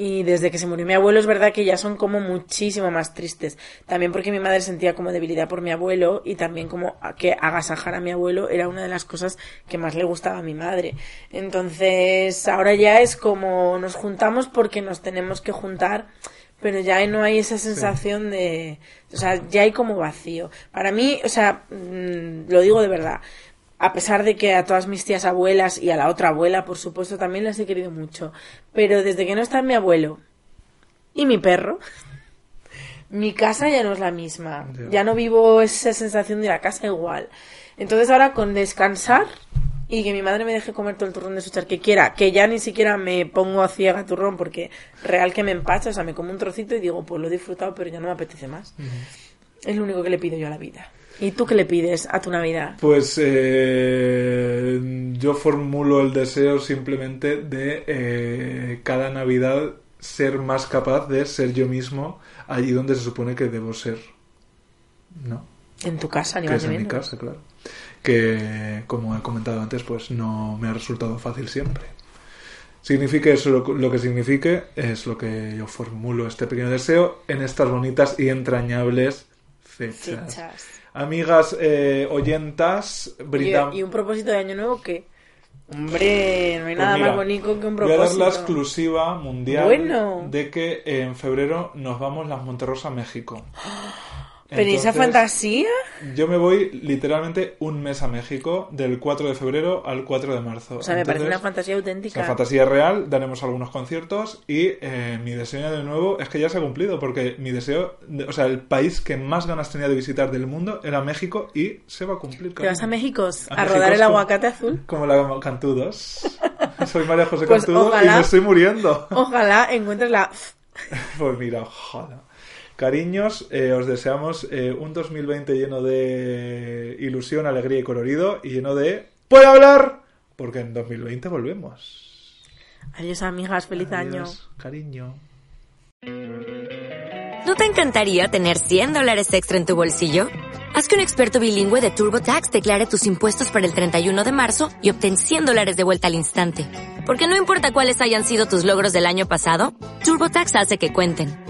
y desde que se murió mi abuelo es verdad que ya son como muchísimo más tristes. También porque mi madre sentía como debilidad por mi abuelo y también como que agasajar a mi abuelo era una de las cosas que más le gustaba a mi madre. Entonces ahora ya es como nos juntamos porque nos tenemos que juntar pero ya no hay esa sensación de, o sea, ya hay como vacío. Para mí, o sea, mm, lo digo de verdad, a pesar de que a todas mis tías abuelas y a la otra abuela, por supuesto, también las he querido mucho, pero desde que no está mi abuelo y mi perro, mi casa ya no es la misma. Ya. Ya no vivo esa sensación de la casa igual. Entonces ahora con descansar y que mi madre me deje comer todo el turrón de su char que quiera, que ya ni siquiera me pongo a ciega turrón porque real que me empacha, o sea, me como un trocito y digo, pues lo he disfrutado, pero ya no me apetece más. Es lo único que le pido yo a la vida. ¿Y tú qué le pides a tu Navidad? Pues eh, yo formulo el deseo simplemente de eh, cada Navidad ser más capaz de ser yo mismo allí donde se supone que debo ser. ¿No? En tu casa, ni que más es en mi casa, claro. Que, como he comentado antes, pues no me ha resultado fácil siempre. Signifique eso lo, lo que signifique, es lo que yo formulo este pequeño deseo en estas bonitas y entrañables fechas. Fechas. Amigas eh, oyentas, ¿Y, brindamos. y un propósito de año nuevo que Hombre, no hay Pues nada mira, más bonito que un Voy a dar propósito. la exclusiva mundial Bueno. de que en febrero nos vamos las Monterrosa a México. Pero ¿y esa fantasía? Yo me voy literalmente un mes a México, del 4 de febrero al 4 de marzo. O sea, me parece una fantasía auténtica. sea, fantasía real, daremos algunos conciertos y eh, mi deseo de nuevo es que ya se ha cumplido, porque mi deseo, de- o sea, el país que más ganas tenía de visitar del mundo era México y se va a cumplir. Te vas a. México a, A rodar el como- aguacate azul. Como la Cantudos. [LAUGHS] Soy María José Pues Cantudo y me estoy muriendo. Ojalá encuentres la... [LAUGHS] Pues mira, ojalá. Cariños, eh, os deseamos eh, un 2020 lleno de ilusión, alegría y colorido y lleno de... ¡Puedo hablar! Porque en 2020 volvemos. Adiós, amigas. Feliz año. Adiós, cariño. ¿No te encantaría tener 100 dólares extra en tu bolsillo? Haz que un experto bilingüe de TurboTax declare tus impuestos para el 31 de marzo y obtén 100 dólares de vuelta al instante. Porque no importa cuáles hayan sido tus logros del año pasado, TurboTax hace que cuenten.